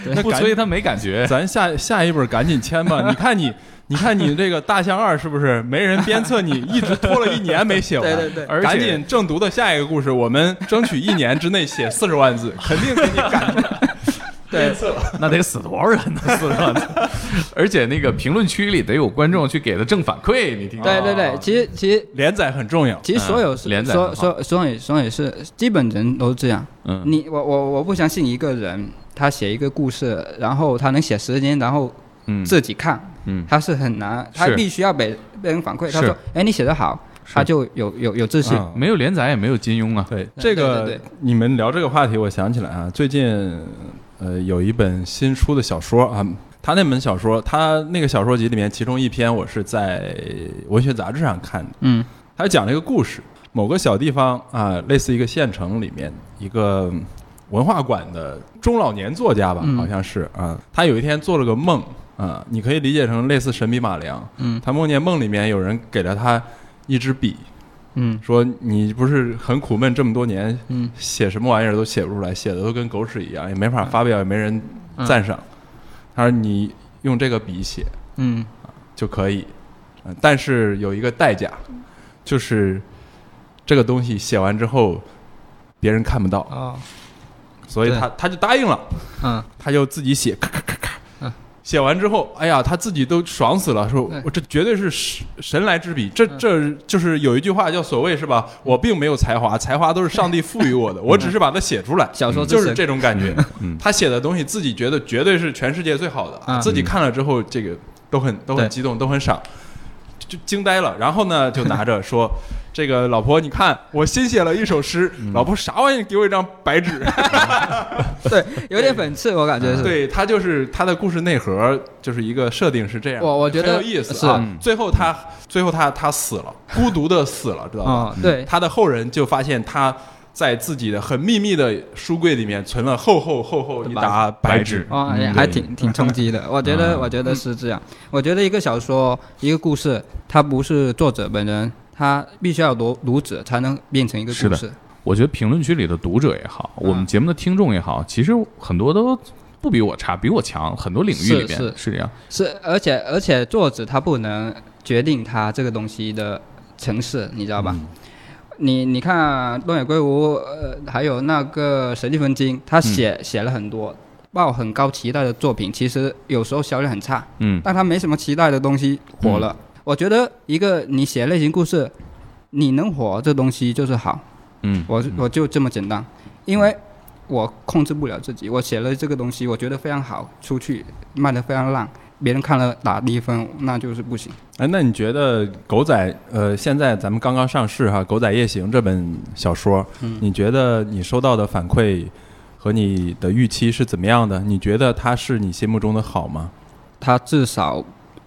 对 不催他没感觉。咱下下一本赶紧签吧！你看你，你看你这个《大象二》是不是没人鞭策你，一直拖了一年没写完？对对对而赶紧正读的下一个故事，我们争取一年之内写四十万字，肯定给你赶上。对，那得死多少人呢？四十万字，而且那个评论区里得有观众去给的正反馈，你听？对对对，其实其实连载很重要。其实所有嗯连载所所所以所以是基本人都这样。嗯，你我我我不相信一个人他写一个故事，然后他能写十年，然后嗯自己看，嗯，他是很难，他必须要被被人反馈。他说：“哎，你写的好。”他就有有有自信。啊没有连载也没有金庸啊。对对这个，对对你们聊这个话题，我想起来啊，最近呃有一本新出的小说啊，他那本小说，他那个小说集里面，其中一篇我是在文学杂志上看的，嗯。他讲了一个故事，某个小地方啊，类似一个县城里面一个文化馆的中老年作家吧，嗯。好像是啊，他有一天做了个梦啊，你可以理解成类似神笔马良，嗯。他梦见梦里面有人给了他一支笔，嗯。说你不是很苦闷这么多年，嗯。写什么玩意儿都写不出来，写的都跟狗屎一样，也没法发表，也没人赞赏。他说你用这个笔写嗯。就可以，嗯但是有一个代价，就是这个东西写完之后别人看不到，哦。所以他他就答应了，嗯。他就自己写，咔咔咔写完之后，哎呀，他自己都爽死了，说我这绝对是神神来之笔，这这就是有一句话叫所谓是吧？我并没有才华，才华都是上帝赋予我的，我只是把它写出来。小说就是这种感觉。嗯，他写的东西自己觉得绝对是全世界最好的，啊自己看了之后，这个都很都很激动，都很赏，就惊呆了。然后呢，就拿着说：“ 这个老婆，你看我新写了一首诗。”老婆啥玩意儿？给我一张白纸。对，有点讽刺，我感觉是。对他就是他的故事内核就是一个设定是这样，我我觉得很有意思啊嗯。最后他最后他他死了，孤独的死了，知道吧？嗯，对，他的后人就发现他在自己的很秘密的书柜里面存了厚厚厚厚一沓白纸。哦，也还挺挺冲击的。我觉得，嗯我觉得是这样。我觉得一个小说，一个故事，它不是作者本人，他必须要读读者才能变成一个是的故事。我觉得评论区里的读者也好，我们节目的听众也好，其实很多都不比我差，比我强，很多领域里边是是这样。是，而且而且作者他不能决定他这个东西的层次，你知道吧？嗯你你看东野圭吾，呃，还有那个史蒂芬金，他写、写了很多抱很高期待的作品，其实有时候销量很差，嗯但他没什么期待的东西火了。我觉得一个你写类型故事，你能火，这东西就是好。嗯，我我就这么简单，因为我控制不了自己，我写了这个东西，我觉得非常好，出去卖的非常烂，别人看了打低分，那就是不行。哎，那你觉得《狗仔》呃，现在咱们刚刚上市哈，《狗仔夜行》这本小说，嗯你觉得你收到的反馈和你的预期是怎么样的？你觉得它是你心目中的好吗？它至少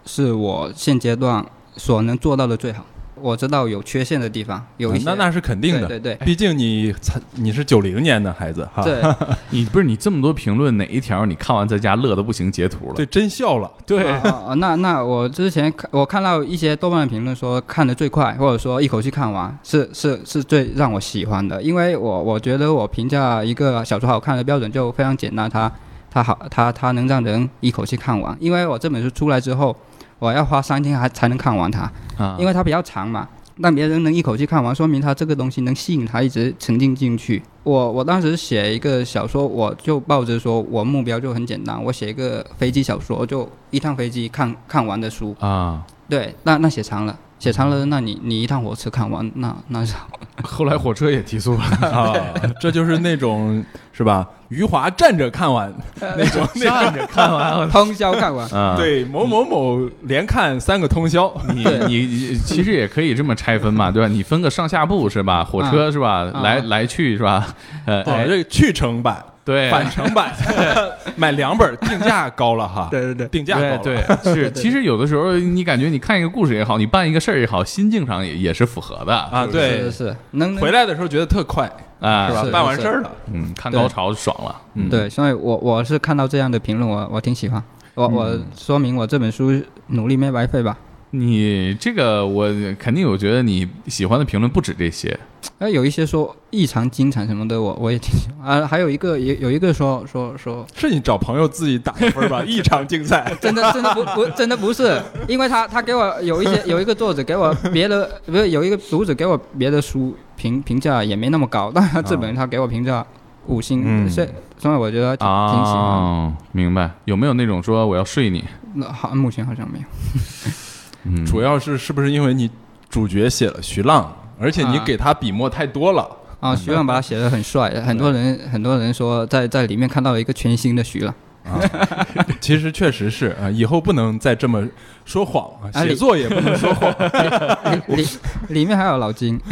是我现阶段所能做到的最好。我知道有缺陷的地方，有一些、啊那那是肯定的，对对对。毕竟你才你是九零年的孩子哈，对。你不是你这么多评论，哪一条你看完在家乐的不行，截图了？对，真笑了，对。啊啊啊那那我之前看我看到一些豆瓣的评论说看的最快，或者说一口气看完，是是是最让我喜欢的，因为我我觉得我评价一个小说好看的标准就非常简单，它它好它它能让人一口气看完，因为我这本书出来之后，我要花三天还才能看完它，啊，因为它比较长嘛。让别人能一口气看完，说明他这个东西能吸引他一直沉浸进去。我我当时写一个小说，我就抱着说，我目标就很简单，我写一个飞机小说，就一趟飞机看看完的书。啊，对，那那写长了，写长了，那你你一趟火车看完，那那是好。后来火车也提速了，啊，这就是那种是吧？余华站着看完那种，站着看完 通宵看完。啊。对某某某连看三个通宵，你你你其实也可以这么拆分嘛，对吧？你分个上下部是吧？火车是吧？啊来来去是吧？呃，这个去程版、对，返程版，买两本定价高了哈，对对对，定价高了，对对 是，其实有的时候你感觉你看一个故事也好，你办一个事儿也好，心境上也也是符合的。啊，对。是，是，能回来的时候觉得特快，啊，是吧？是办完事儿了，嗯，看高潮就爽了，嗯，对，所以我我是看到这样的评论，我我挺喜欢。我我说明我这本书努力没白费吧？你这个我肯定我觉得你喜欢的评论不止这些，哎，有一些说异常精彩什么的，我我也挺喜欢啊。还有一个有有一个说说说，是你找朋友自己打的分吧？异常精彩，真的真的不不真的不是，因为他他给我有一些有一个作者给我别的不是有一个读者给我别的书评评价也没那么高，但他这本他给我评价五星，嗯所以所以我觉得挺挺喜欢。啊，明白？有没有那种说我要睡你？那好，目前好像没有。嗯，主要是是不是因为你主角写了徐浪，而且你啊给他笔墨太多了？啊，徐浪把他写的很帅，很多人很多人说在在里面看到了一个全新的徐浪。啊，其实确实是啊，以后不能再这么说谎啊，啊写作也不能说谎。里里里面还有老金，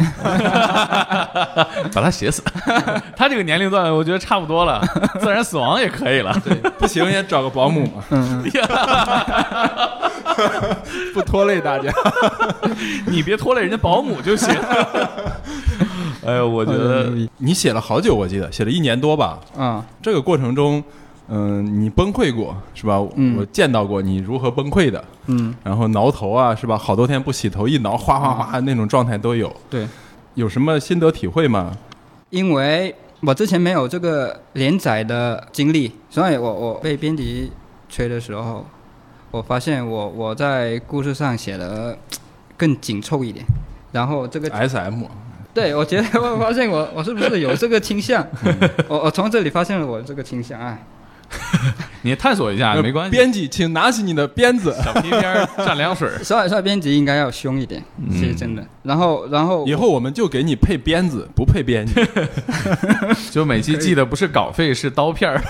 把他写死。他这个年龄段，我觉得差不多了，自然死亡也可以了。对，不行也找个保姆嘛，嗯，不拖累大家。你别拖累人家保姆就行。哎呦，我觉得你写了好久，我记得写了一年多吧。啊，这个过程中，嗯、你崩溃过是吧？嗯我见到过你如何崩溃的，嗯，然后挠头啊是吧？好多天不洗头，一挠哗哗哗那种状态都有。对，有什么心得体会吗？因为我之前没有这个连载的经历，所以我我被编辑催的时候，我发现我我在故事上写的更紧凑一点，然后这个 S M 对我觉得我发现我我是不是有这个倾向？我我从这里发现了我这个倾向，哎，你探索一下没关系。编辑，请拿起你的鞭子，小皮鞭儿蘸凉水儿，帅帅编辑应该要凶一点，嗯是真的。然后然后以后我们就给你配鞭子，不配编辑。就每期记得不是稿费是刀片儿。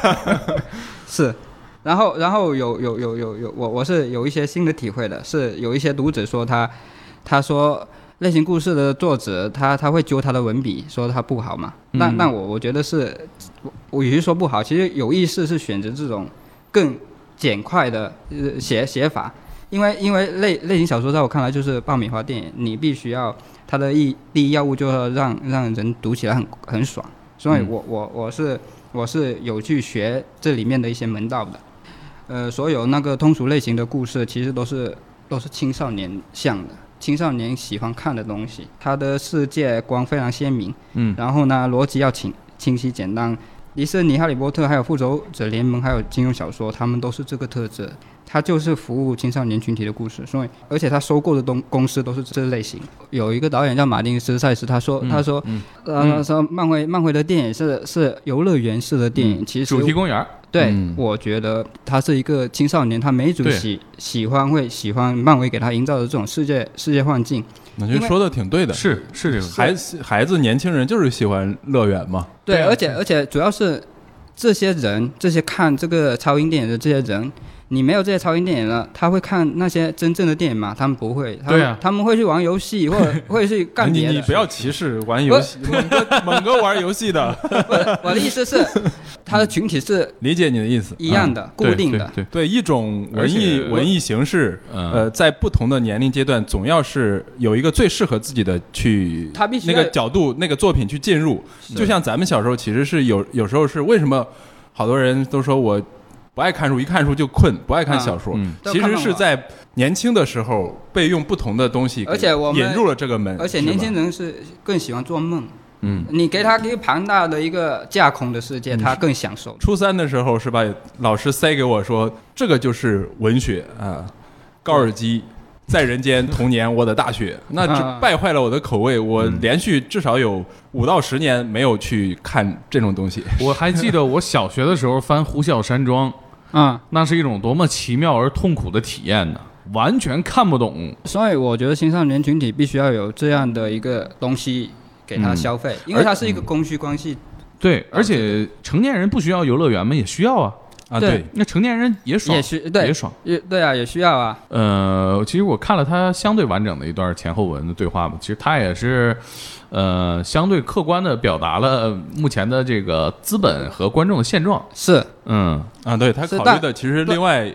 是，然后然后有有有有有我我是有一些新的体会的，是有一些读者说他他说类型故事的作者他他会揪他的文笔，说他不好嘛。那嗯那我我觉得是，我我与其说不好，其实有意识是选择这种更简快的呃写写法。因为因为类类型小说在我看来就是爆米花电影，你必须要它的一第一要务就是要让让人读起来很很爽，所以嗯我我我是我是有去学这里面的一些门道的。呃，所有那个通俗类型的故事其实都是都是青少年向的，青少年喜欢看的东西。它的世界观非常鲜明，嗯然后呢，逻辑要清清晰简单。迪士尼、哈利波特、还有复仇者联盟，还有金庸小说，他们都是这个特质。它就是服务青少年群体的故事，所以而且他收购的东公司都是这类型。有一个导演叫马丁斯塞斯，他说、嗯他说嗯呃他说漫威漫威的电影是是游乐园式的电影，其实主题公园儿，对，嗯我觉得他是一个青少年，他没准对喜喜欢会喜欢漫威给他营造的这种世界世界幻境。因为我觉得说的挺对的。是是这个孩子孩子年轻人就是喜欢乐园嘛。对，而且而且主要是这些人，这些看这个超英电影的这些人，你没有这些超英电影了，他会看那些真正的电影吗？他们不会，他啊他们会去玩游戏或者 会去干别的。你你不要歧视玩游戏，猛哥猛哥玩游戏的，我的意思是，他的群体是理解你的意思。一样的、固定的。对，对对一种文艺文艺形式，嗯呃，在不同的年龄阶段，总要是有一个最适合自己的去，他必须那个角度、那个作品去进入。就像咱们小时候，其实是有有时候是为什么好多人都说我不爱看书，一看书就困，不爱看小说。嗯其实是在年轻的时候被用不同的东西而且我引入了这个门，而且年轻人是更喜欢做梦。嗯，你给他一个庞大的一个架空的世界，他更享受。初三的时候是吧？老师塞给我说，这个就是文学啊，高尔基。在人间，童年，我的大学，那这啊败坏了我的口味。我嗯连续至少有五到十年没有去看这种东西。我还记得我小学的时候翻《呼啸山庄》，嗯，那是一种多么奇妙而痛苦的体验呢！完全看不懂。所以我觉得青少年群体必须要有这样的一个东西给他嗯消费，因为它是一个供需关系。对，而且成年人不需要游乐园吗？也需要啊。啊，对对，那成年人也爽，也需对也爽。也对啊，也需要啊。呃，其实我看了他相对完整的一段前后文的对话嘛，其实他也是，呃，相对客观的表达了目前的这个资本和观众的现状。是，嗯，啊，对他考虑的其实另外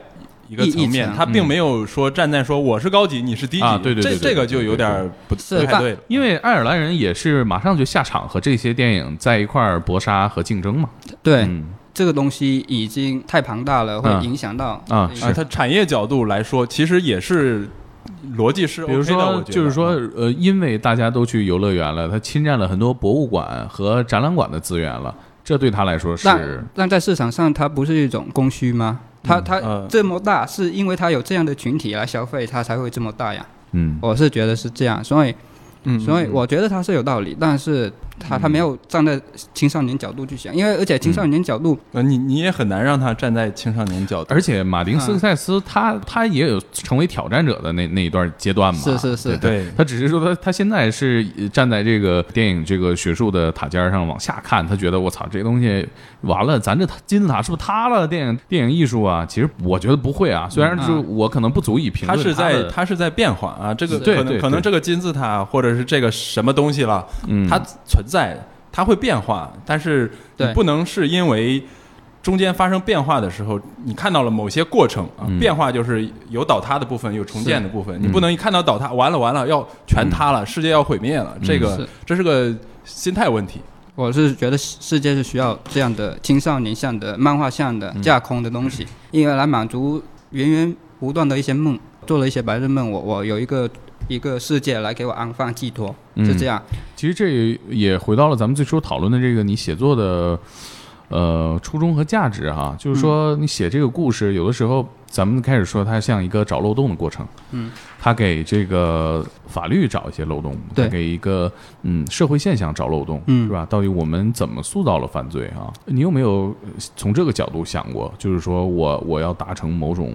一个一层。面他并没有说站在说我是高级，你是低级啊对对对对这这个就有点儿不太对了。因为爱尔兰人也是马上就下场和这些电影在一块儿搏杀和竞争嘛。对、嗯。这个东西已经太庞大了，会嗯。影响到啊啊，它产业角度来说，其实也是逻辑是 OK 的，比如说，就是说，呃，因为大家都去游乐园了，他侵占了很多博物馆和展览馆的资源了，这对他来说是但但在市场上，它不是一种供需吗？它它呃。这么大，是因为它有这样的群体来消费，它才会这么大呀。嗯。我是觉得是这样，所以嗯，所以嗯。我觉得他是有道理，但是他他没有站在青少年角度去想，因为而且青少年角度，呃你你也很难让他站在青少年角度。而且马丁斯科塞斯他他也有成为挑战者的那那一段阶段嘛，是是是。对他只是说他他现在是呃站在这个电影这个学术的塔尖上往下看，他觉得我操这东西完了，咱这金字塔是不是塌了？电影电影艺术啊，其实我觉得不会啊，虽然是嗯我可能不足以评论他是在他是在变化啊，这个可能可能这个金字塔或者是这个什么东西了，嗯。它存在，它会变化，但是你对不能是因为中间发生变化的时候，你看到了某些过程啊，嗯。变化就是有倒塌的部分，有重建的部分，你嗯不能一看到倒塌，完了完了要全塌了，世界要毁灭了，嗯这个是。这是个心态问题。我是觉得世界是需要这样的青少年像的、漫画像的、架空的东西，因为来满足源源不断的一些梦，做了一些白日梦，我我有一个一个世界来给我安放寄托，是这样。其实这也回到了咱们最初讨论的这个你写作的呃初衷和价值哈，就是说你写这个故事，有的时候咱们开始说它像一个找漏洞的过程，嗯，它给这个法律找一些漏洞，对给一个嗯社会现象找漏洞，嗯是吧？到底我们怎么塑造了犯罪啊？你有没有呃从这个角度想过？就是说我我要达成某种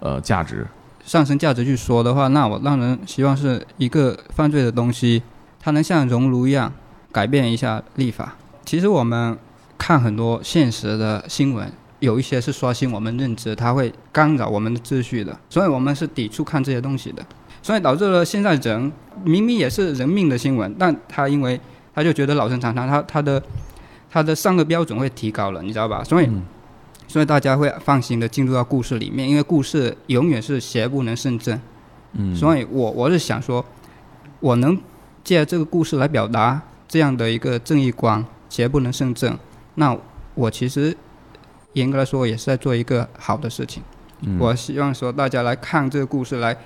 呃价值，上升价值去说的话，那我当然希望是一个犯罪的东西，它能像熔炉一样改变一下立法。其实我们看很多现实的新闻，有一些是刷新我们认知，它会干扰我们的秩序的，所以我们是抵触看这些东西的，所以导致了现在人明明也是人命的新闻，但他因为他就觉得老生常谈，他他的他的上个标准会提高了，你知道吧？所以。所以大家会放心的进入到故事里面，因为故事永远是邪不能胜正。嗯，所以我我是想说，我能借这个故事来表达这样的一个正义观，邪不能胜正，那我其实严格来说也是在做一个好的事情。嗯我希望说大家来看这个故事来，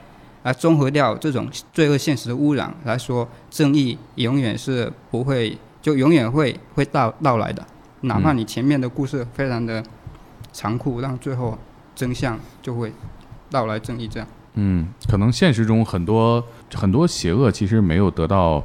来综合掉这种罪恶现实的污染，来说正义永远是不会，就永远会会到到来的，哪怕嗯你前面的故事非常的残酷，让最后真相就会到来正义这样。嗯，可能现实中很多很多邪恶其实没有得到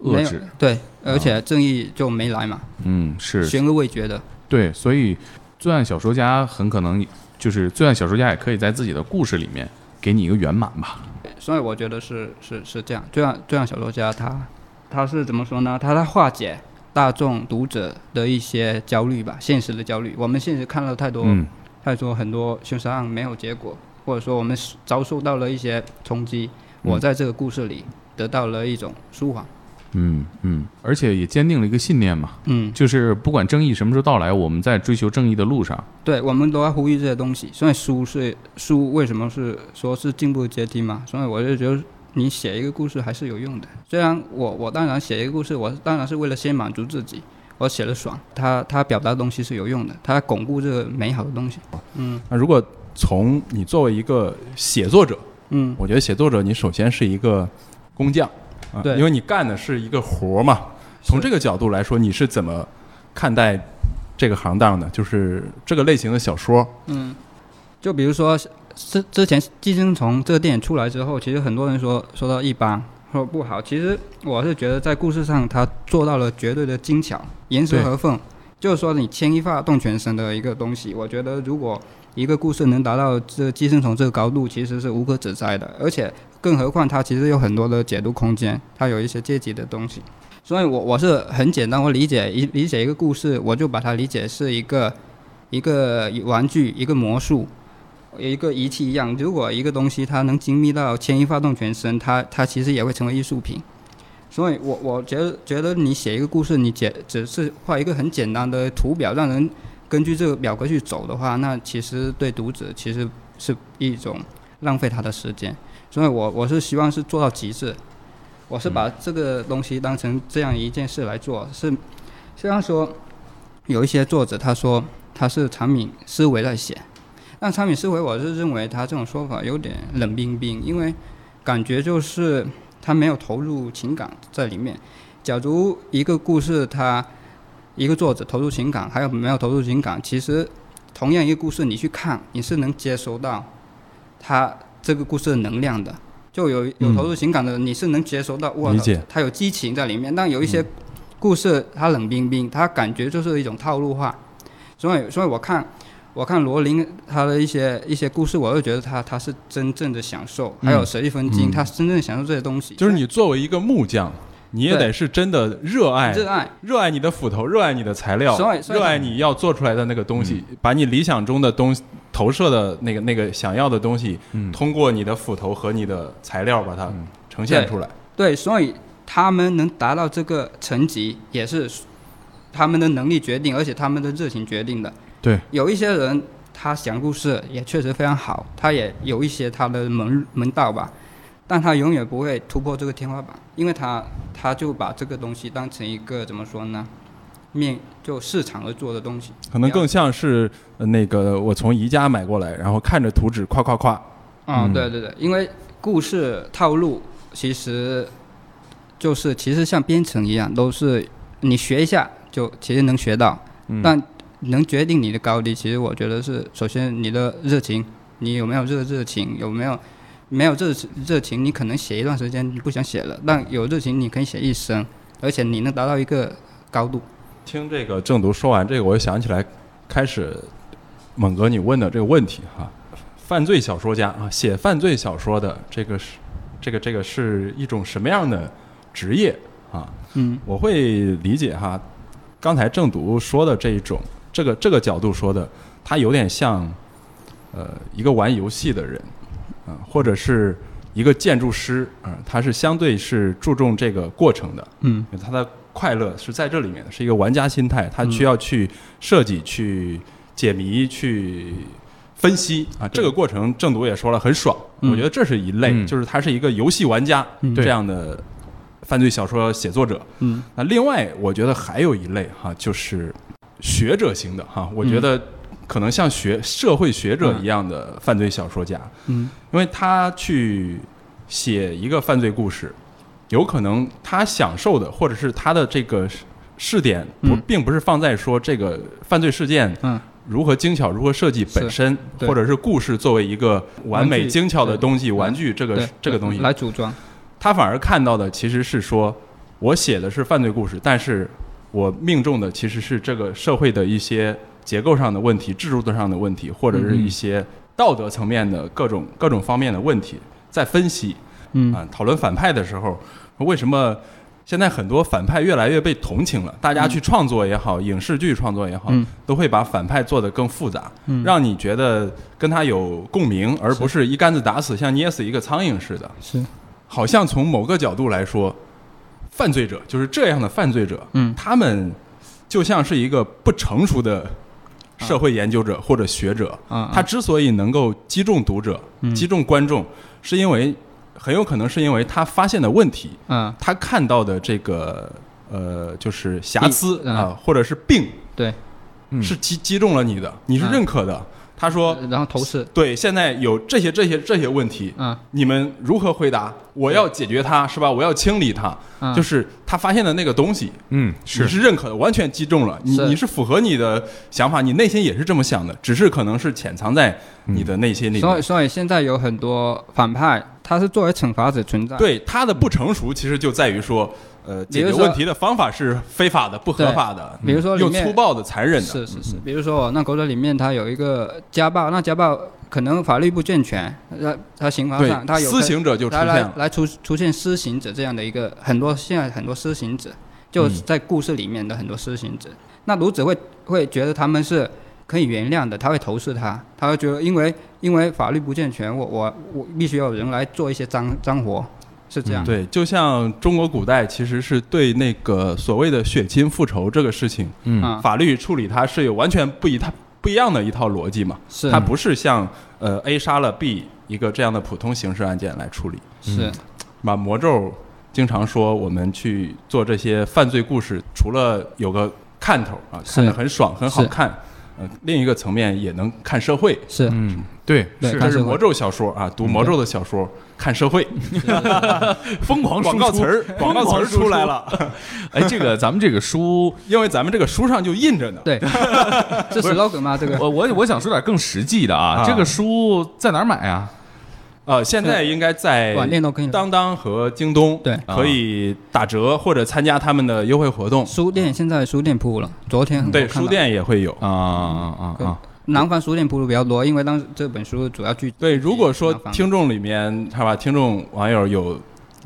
遏制，对，而且正义就没来嘛，嗯，是悬而未决的。对，所以罪案小说家很可能就是罪案小说家也可以在自己的故事里面给你一个圆满吧。所以我觉得是是是这样，罪案罪案小说家他他是怎么说呢？他在化解大众读者的一些焦虑吧，现实的焦虑。我们现实看了太多、嗯太多很多凶杀案没有结果，或者说我们遭受到了一些冲击，我在这个故事里得到了一种舒缓。嗯嗯，而且也坚定了一个信念嘛，嗯，就是不管正义什么时候到来，我们在追求正义的路上。对，我们都要呼吁这些东西。所以书是书，为什么是说是进步阶梯嘛？所以我就觉得你写一个故事还是有用的。虽然我我当然写一个故事，我当然是为了先满足自己，我写的爽。他他表达的东西是有用的，他巩固这个美好的东西。嗯那如果从你作为一个写作者，嗯，我觉得写作者你首先是一个工匠啊，对因为你干的是一个活嘛。从这个角度来说，你是怎么看待这个行当的？就是这个类型的小说，嗯，就比如说之之前《寄生虫》这个电影出来之后，其实很多人说说到一般，说不好。其实我是觉得在故事上他做到了绝对的精巧，严丝合缝。就是说你牵一发动全身的一个东西，我觉得如果一个故事能达到这《寄生虫》这个高度，其实是无可指摘的。而且更何况它其实有很多的解读空间，它有一些阶级的东西。所以我我是很简单，我理解一理解一个故事，我就把它理解是一个一个玩具，一个魔术，有一个仪器一样。如果一个东西它能精密到牵一发动全身，它它其实也会成为艺术品。所以我我觉得觉得你写一个故事，你简只是画一个很简单的图表，让人根据这个表格去走的话，那其实对读者其实是一种浪费他的时间。所以我我是希望是做到极致，我是把这个东西当成这样一件事来做。是虽然说有一些作者他说他是产品思维在写，但产品思维我是认为他这种说法有点冷冰冰，因为感觉就是他没有投入情感在里面。假如一个故事他一个作者投入情感，还有没有投入情感，其实同样一个故事你去看，你是能接收到他这个故事的能量的。就有有嗯投入情感的，你是能接收到，哇他有激情在里面。但有一些故事它冷冰冰，它感觉就是一种套路化。所以，所以我看我看罗琳他的一些一些故事，我会觉得他他是真正的享受，还有舍利分金，嗯。他真正享受这些东西。就是你作为一个木匠，你也得是真的热爱热爱，热爱你的斧头，热爱你的材料热爱你要做出来的那个东西，把你理想中的东西投射的那个那个想要的东西，嗯。通过你的斧头和你的材料把它呈现出来。对，所以他们能达到这个层级，也是他们的能力决定，而且他们的热情决定的。对，有一些人他讲故事也确实非常好，他也有一些他的门门道吧，但他永远不会突破这个天花板，因为他他就把这个东西当成一个怎么说呢？面就市场而做的东西，可能更像是呃那个我从宜家买过来，然后看着图纸夸夸夸，啊、嗯。对对对，因为故事套路其实就是其实像编程一样，都是你学一下就其实能学到，嗯。但能决定你的高低，其实我觉得是首先你的热情你有没有这个热情，有没有没有热热情，你可能写一段时间你不想写了，但有热情你可以写一生，而且你能达到一个高度。听这个正读说完这个，我就想起来，开始猛哥你问的这个问题哈，犯罪小说家啊，写犯罪小说的这个是这个这个是一种什么样的职业啊？嗯我会理解哈，刚才正读说的这一种这个这个角度说的，他有点像呃一个玩游戏的人啊、或者是一个建筑师啊、他是相对是注重这个过程的。嗯他的快乐是在这里面的，是一个玩家心态，他需要去设计、去解谜、去分析啊。这个过程正读也说了很爽，嗯我觉得这是一类，嗯就是他是一个游戏玩家、嗯这样的犯罪小说写作者。嗯那另外，我觉得还有一类哈，就是学者型的哈，我觉得可能像学社会学者一样的犯罪小说家，嗯。因为他去写一个犯罪故事，有可能他享受的，或者是他的这个试点不，嗯。并不是放在说这个犯罪事件嗯。如何精巧、如何设计本身，或者是故事作为一个完美精巧的东西，对。玩具这个这个东西，来组装。他反而看到的其实是说，我写的是犯罪故事，但是我命中的其实是这个社会的一些结构上的问题、制度上的问题，或者是一些道德层面的各种各种方面的问题，在分析嗯啊。讨论反派的时候，为什么现在很多反派越来越被同情了？大家去创作也好，影视剧创作也好，嗯都会把反派做得更复杂，嗯让你觉得跟他有共鸣，而不是一竿子打死，像捏死一个苍蝇似的。是好像从某个角度来说，犯罪者就是这样的犯罪者，嗯。他们就像是一个不成熟的社会研究者或者学者，啊，他之所以能够击中读者、嗯。击中观众，是因为很有可能是因为他发现的问题，啊他看到的这个呃就是瑕疵病啊、或者是病，对，嗯是击击中了你的，你是嗯。认可的。他说。然后投射，对，现在有这些、这些、这些问题，嗯你们如何回答？我要解决它，是吧？我要清理它，啊，就是他发现的那个东西，嗯，你是认可的，完全击中了，你你是符合你的想法，你内心也是这么想的，只是可能是潜藏在你的内心里面。所以所以现在有很多反派，他是作为惩罚者存在。对他的不成熟，其实就在于说，呃，解决问题的方法是非法的、不合法的，比如说里又粗暴的、残忍的。是是是，比如说那狗仔里面它有一个家暴，那家暴可能法律不健全，那他刑法上他，有私行者就出现了。来出出现施行者这样的一个很多现在很多施行者，就是在故事里面的很多施行者，那卢子会会觉得他们是可以原谅的，他会投诉他，他会觉得因为因为法律不健全，我我我必须要有人来做一些脏脏活，是这样。对，就像中国古代其实是对那个所谓的血亲复仇这个事情，嗯。啊，法律处理它是有完全不一它不一样的一套逻辑嘛。是。它不是像呃 A 杀了 B 一个这样的普通刑事案件来处理。是。把魔咒经常说我们去做这些犯罪故事，除了有个看头啊，看得很爽很好看，呃，另一个层面也能看社会。是。嗯，对，是。这对看社会。是魔咒小说啊，读魔咒的小说，看社会，疯狂广告词儿，广告词儿出来了。哎，这个咱们这个书，因为咱们这个书上就印着呢。对，是 slogan 吗？这个我我我想说点更实际的啊，啊这个书在哪儿买啊？呃，现在应该在当当和京东对可以打折或者参加他们的优惠活动。书店现在书店铺了，昨天对，书店也会有。啊啊啊啊！南方书店铺路比较多，因为当时这本书主要聚对，如果说听众里面，是吧？听众网友有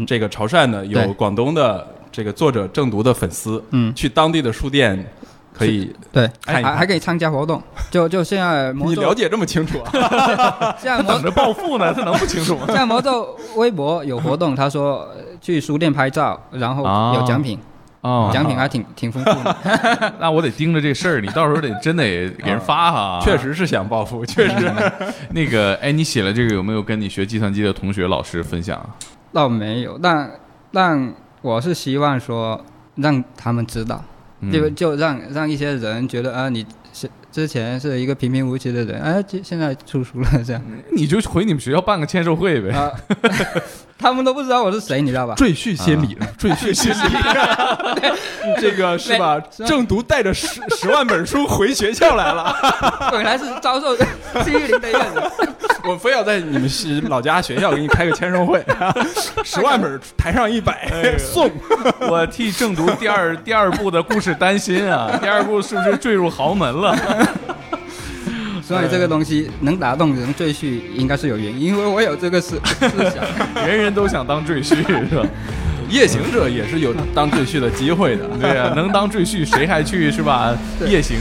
这个潮汕的，有广东的这个作者正读的粉丝，嗯去当地的书店可以。对，还还可以参加活动，就就现在魔咒你了，解这么清楚啊？现在魔等着暴富呢，他能不清楚吗？现在魔咒微博有活动，他说呃去书店拍照，然后啊有奖品，哦，奖品还挺挺丰富的。那我得盯着这事儿，你到时候得真得给人发哈。确，实是想暴富，确实。那个，哎，你写了这个有没有跟你学计算机的同学、老师分享？倒没有，但但我是希望说让他们知道，嗯就就让让一些人觉得啊，你是之前是一个平平无奇的人，哎，这现在出书了这样你就回你们学校办个签售会呗。啊，他们都不知道我是谁，你知道吧？赘婿心理，赘婿心理，这个是吧？正读带着十十万本书回学校来了，本来是遭受欺凌的 样子，我非要在你们是老家学校给你开个签售会，十万本台上一百送。我替正读第二第二部的故事担心啊，第二部是不是坠入豪门了？所以这个东西能打动人赘婿，应该是有原因，因为我有这个思 思想。人人都想当赘婿是吧？夜行者也是有当赘婿的机会的。对呀、能当赘婿谁还去是吧？夜行。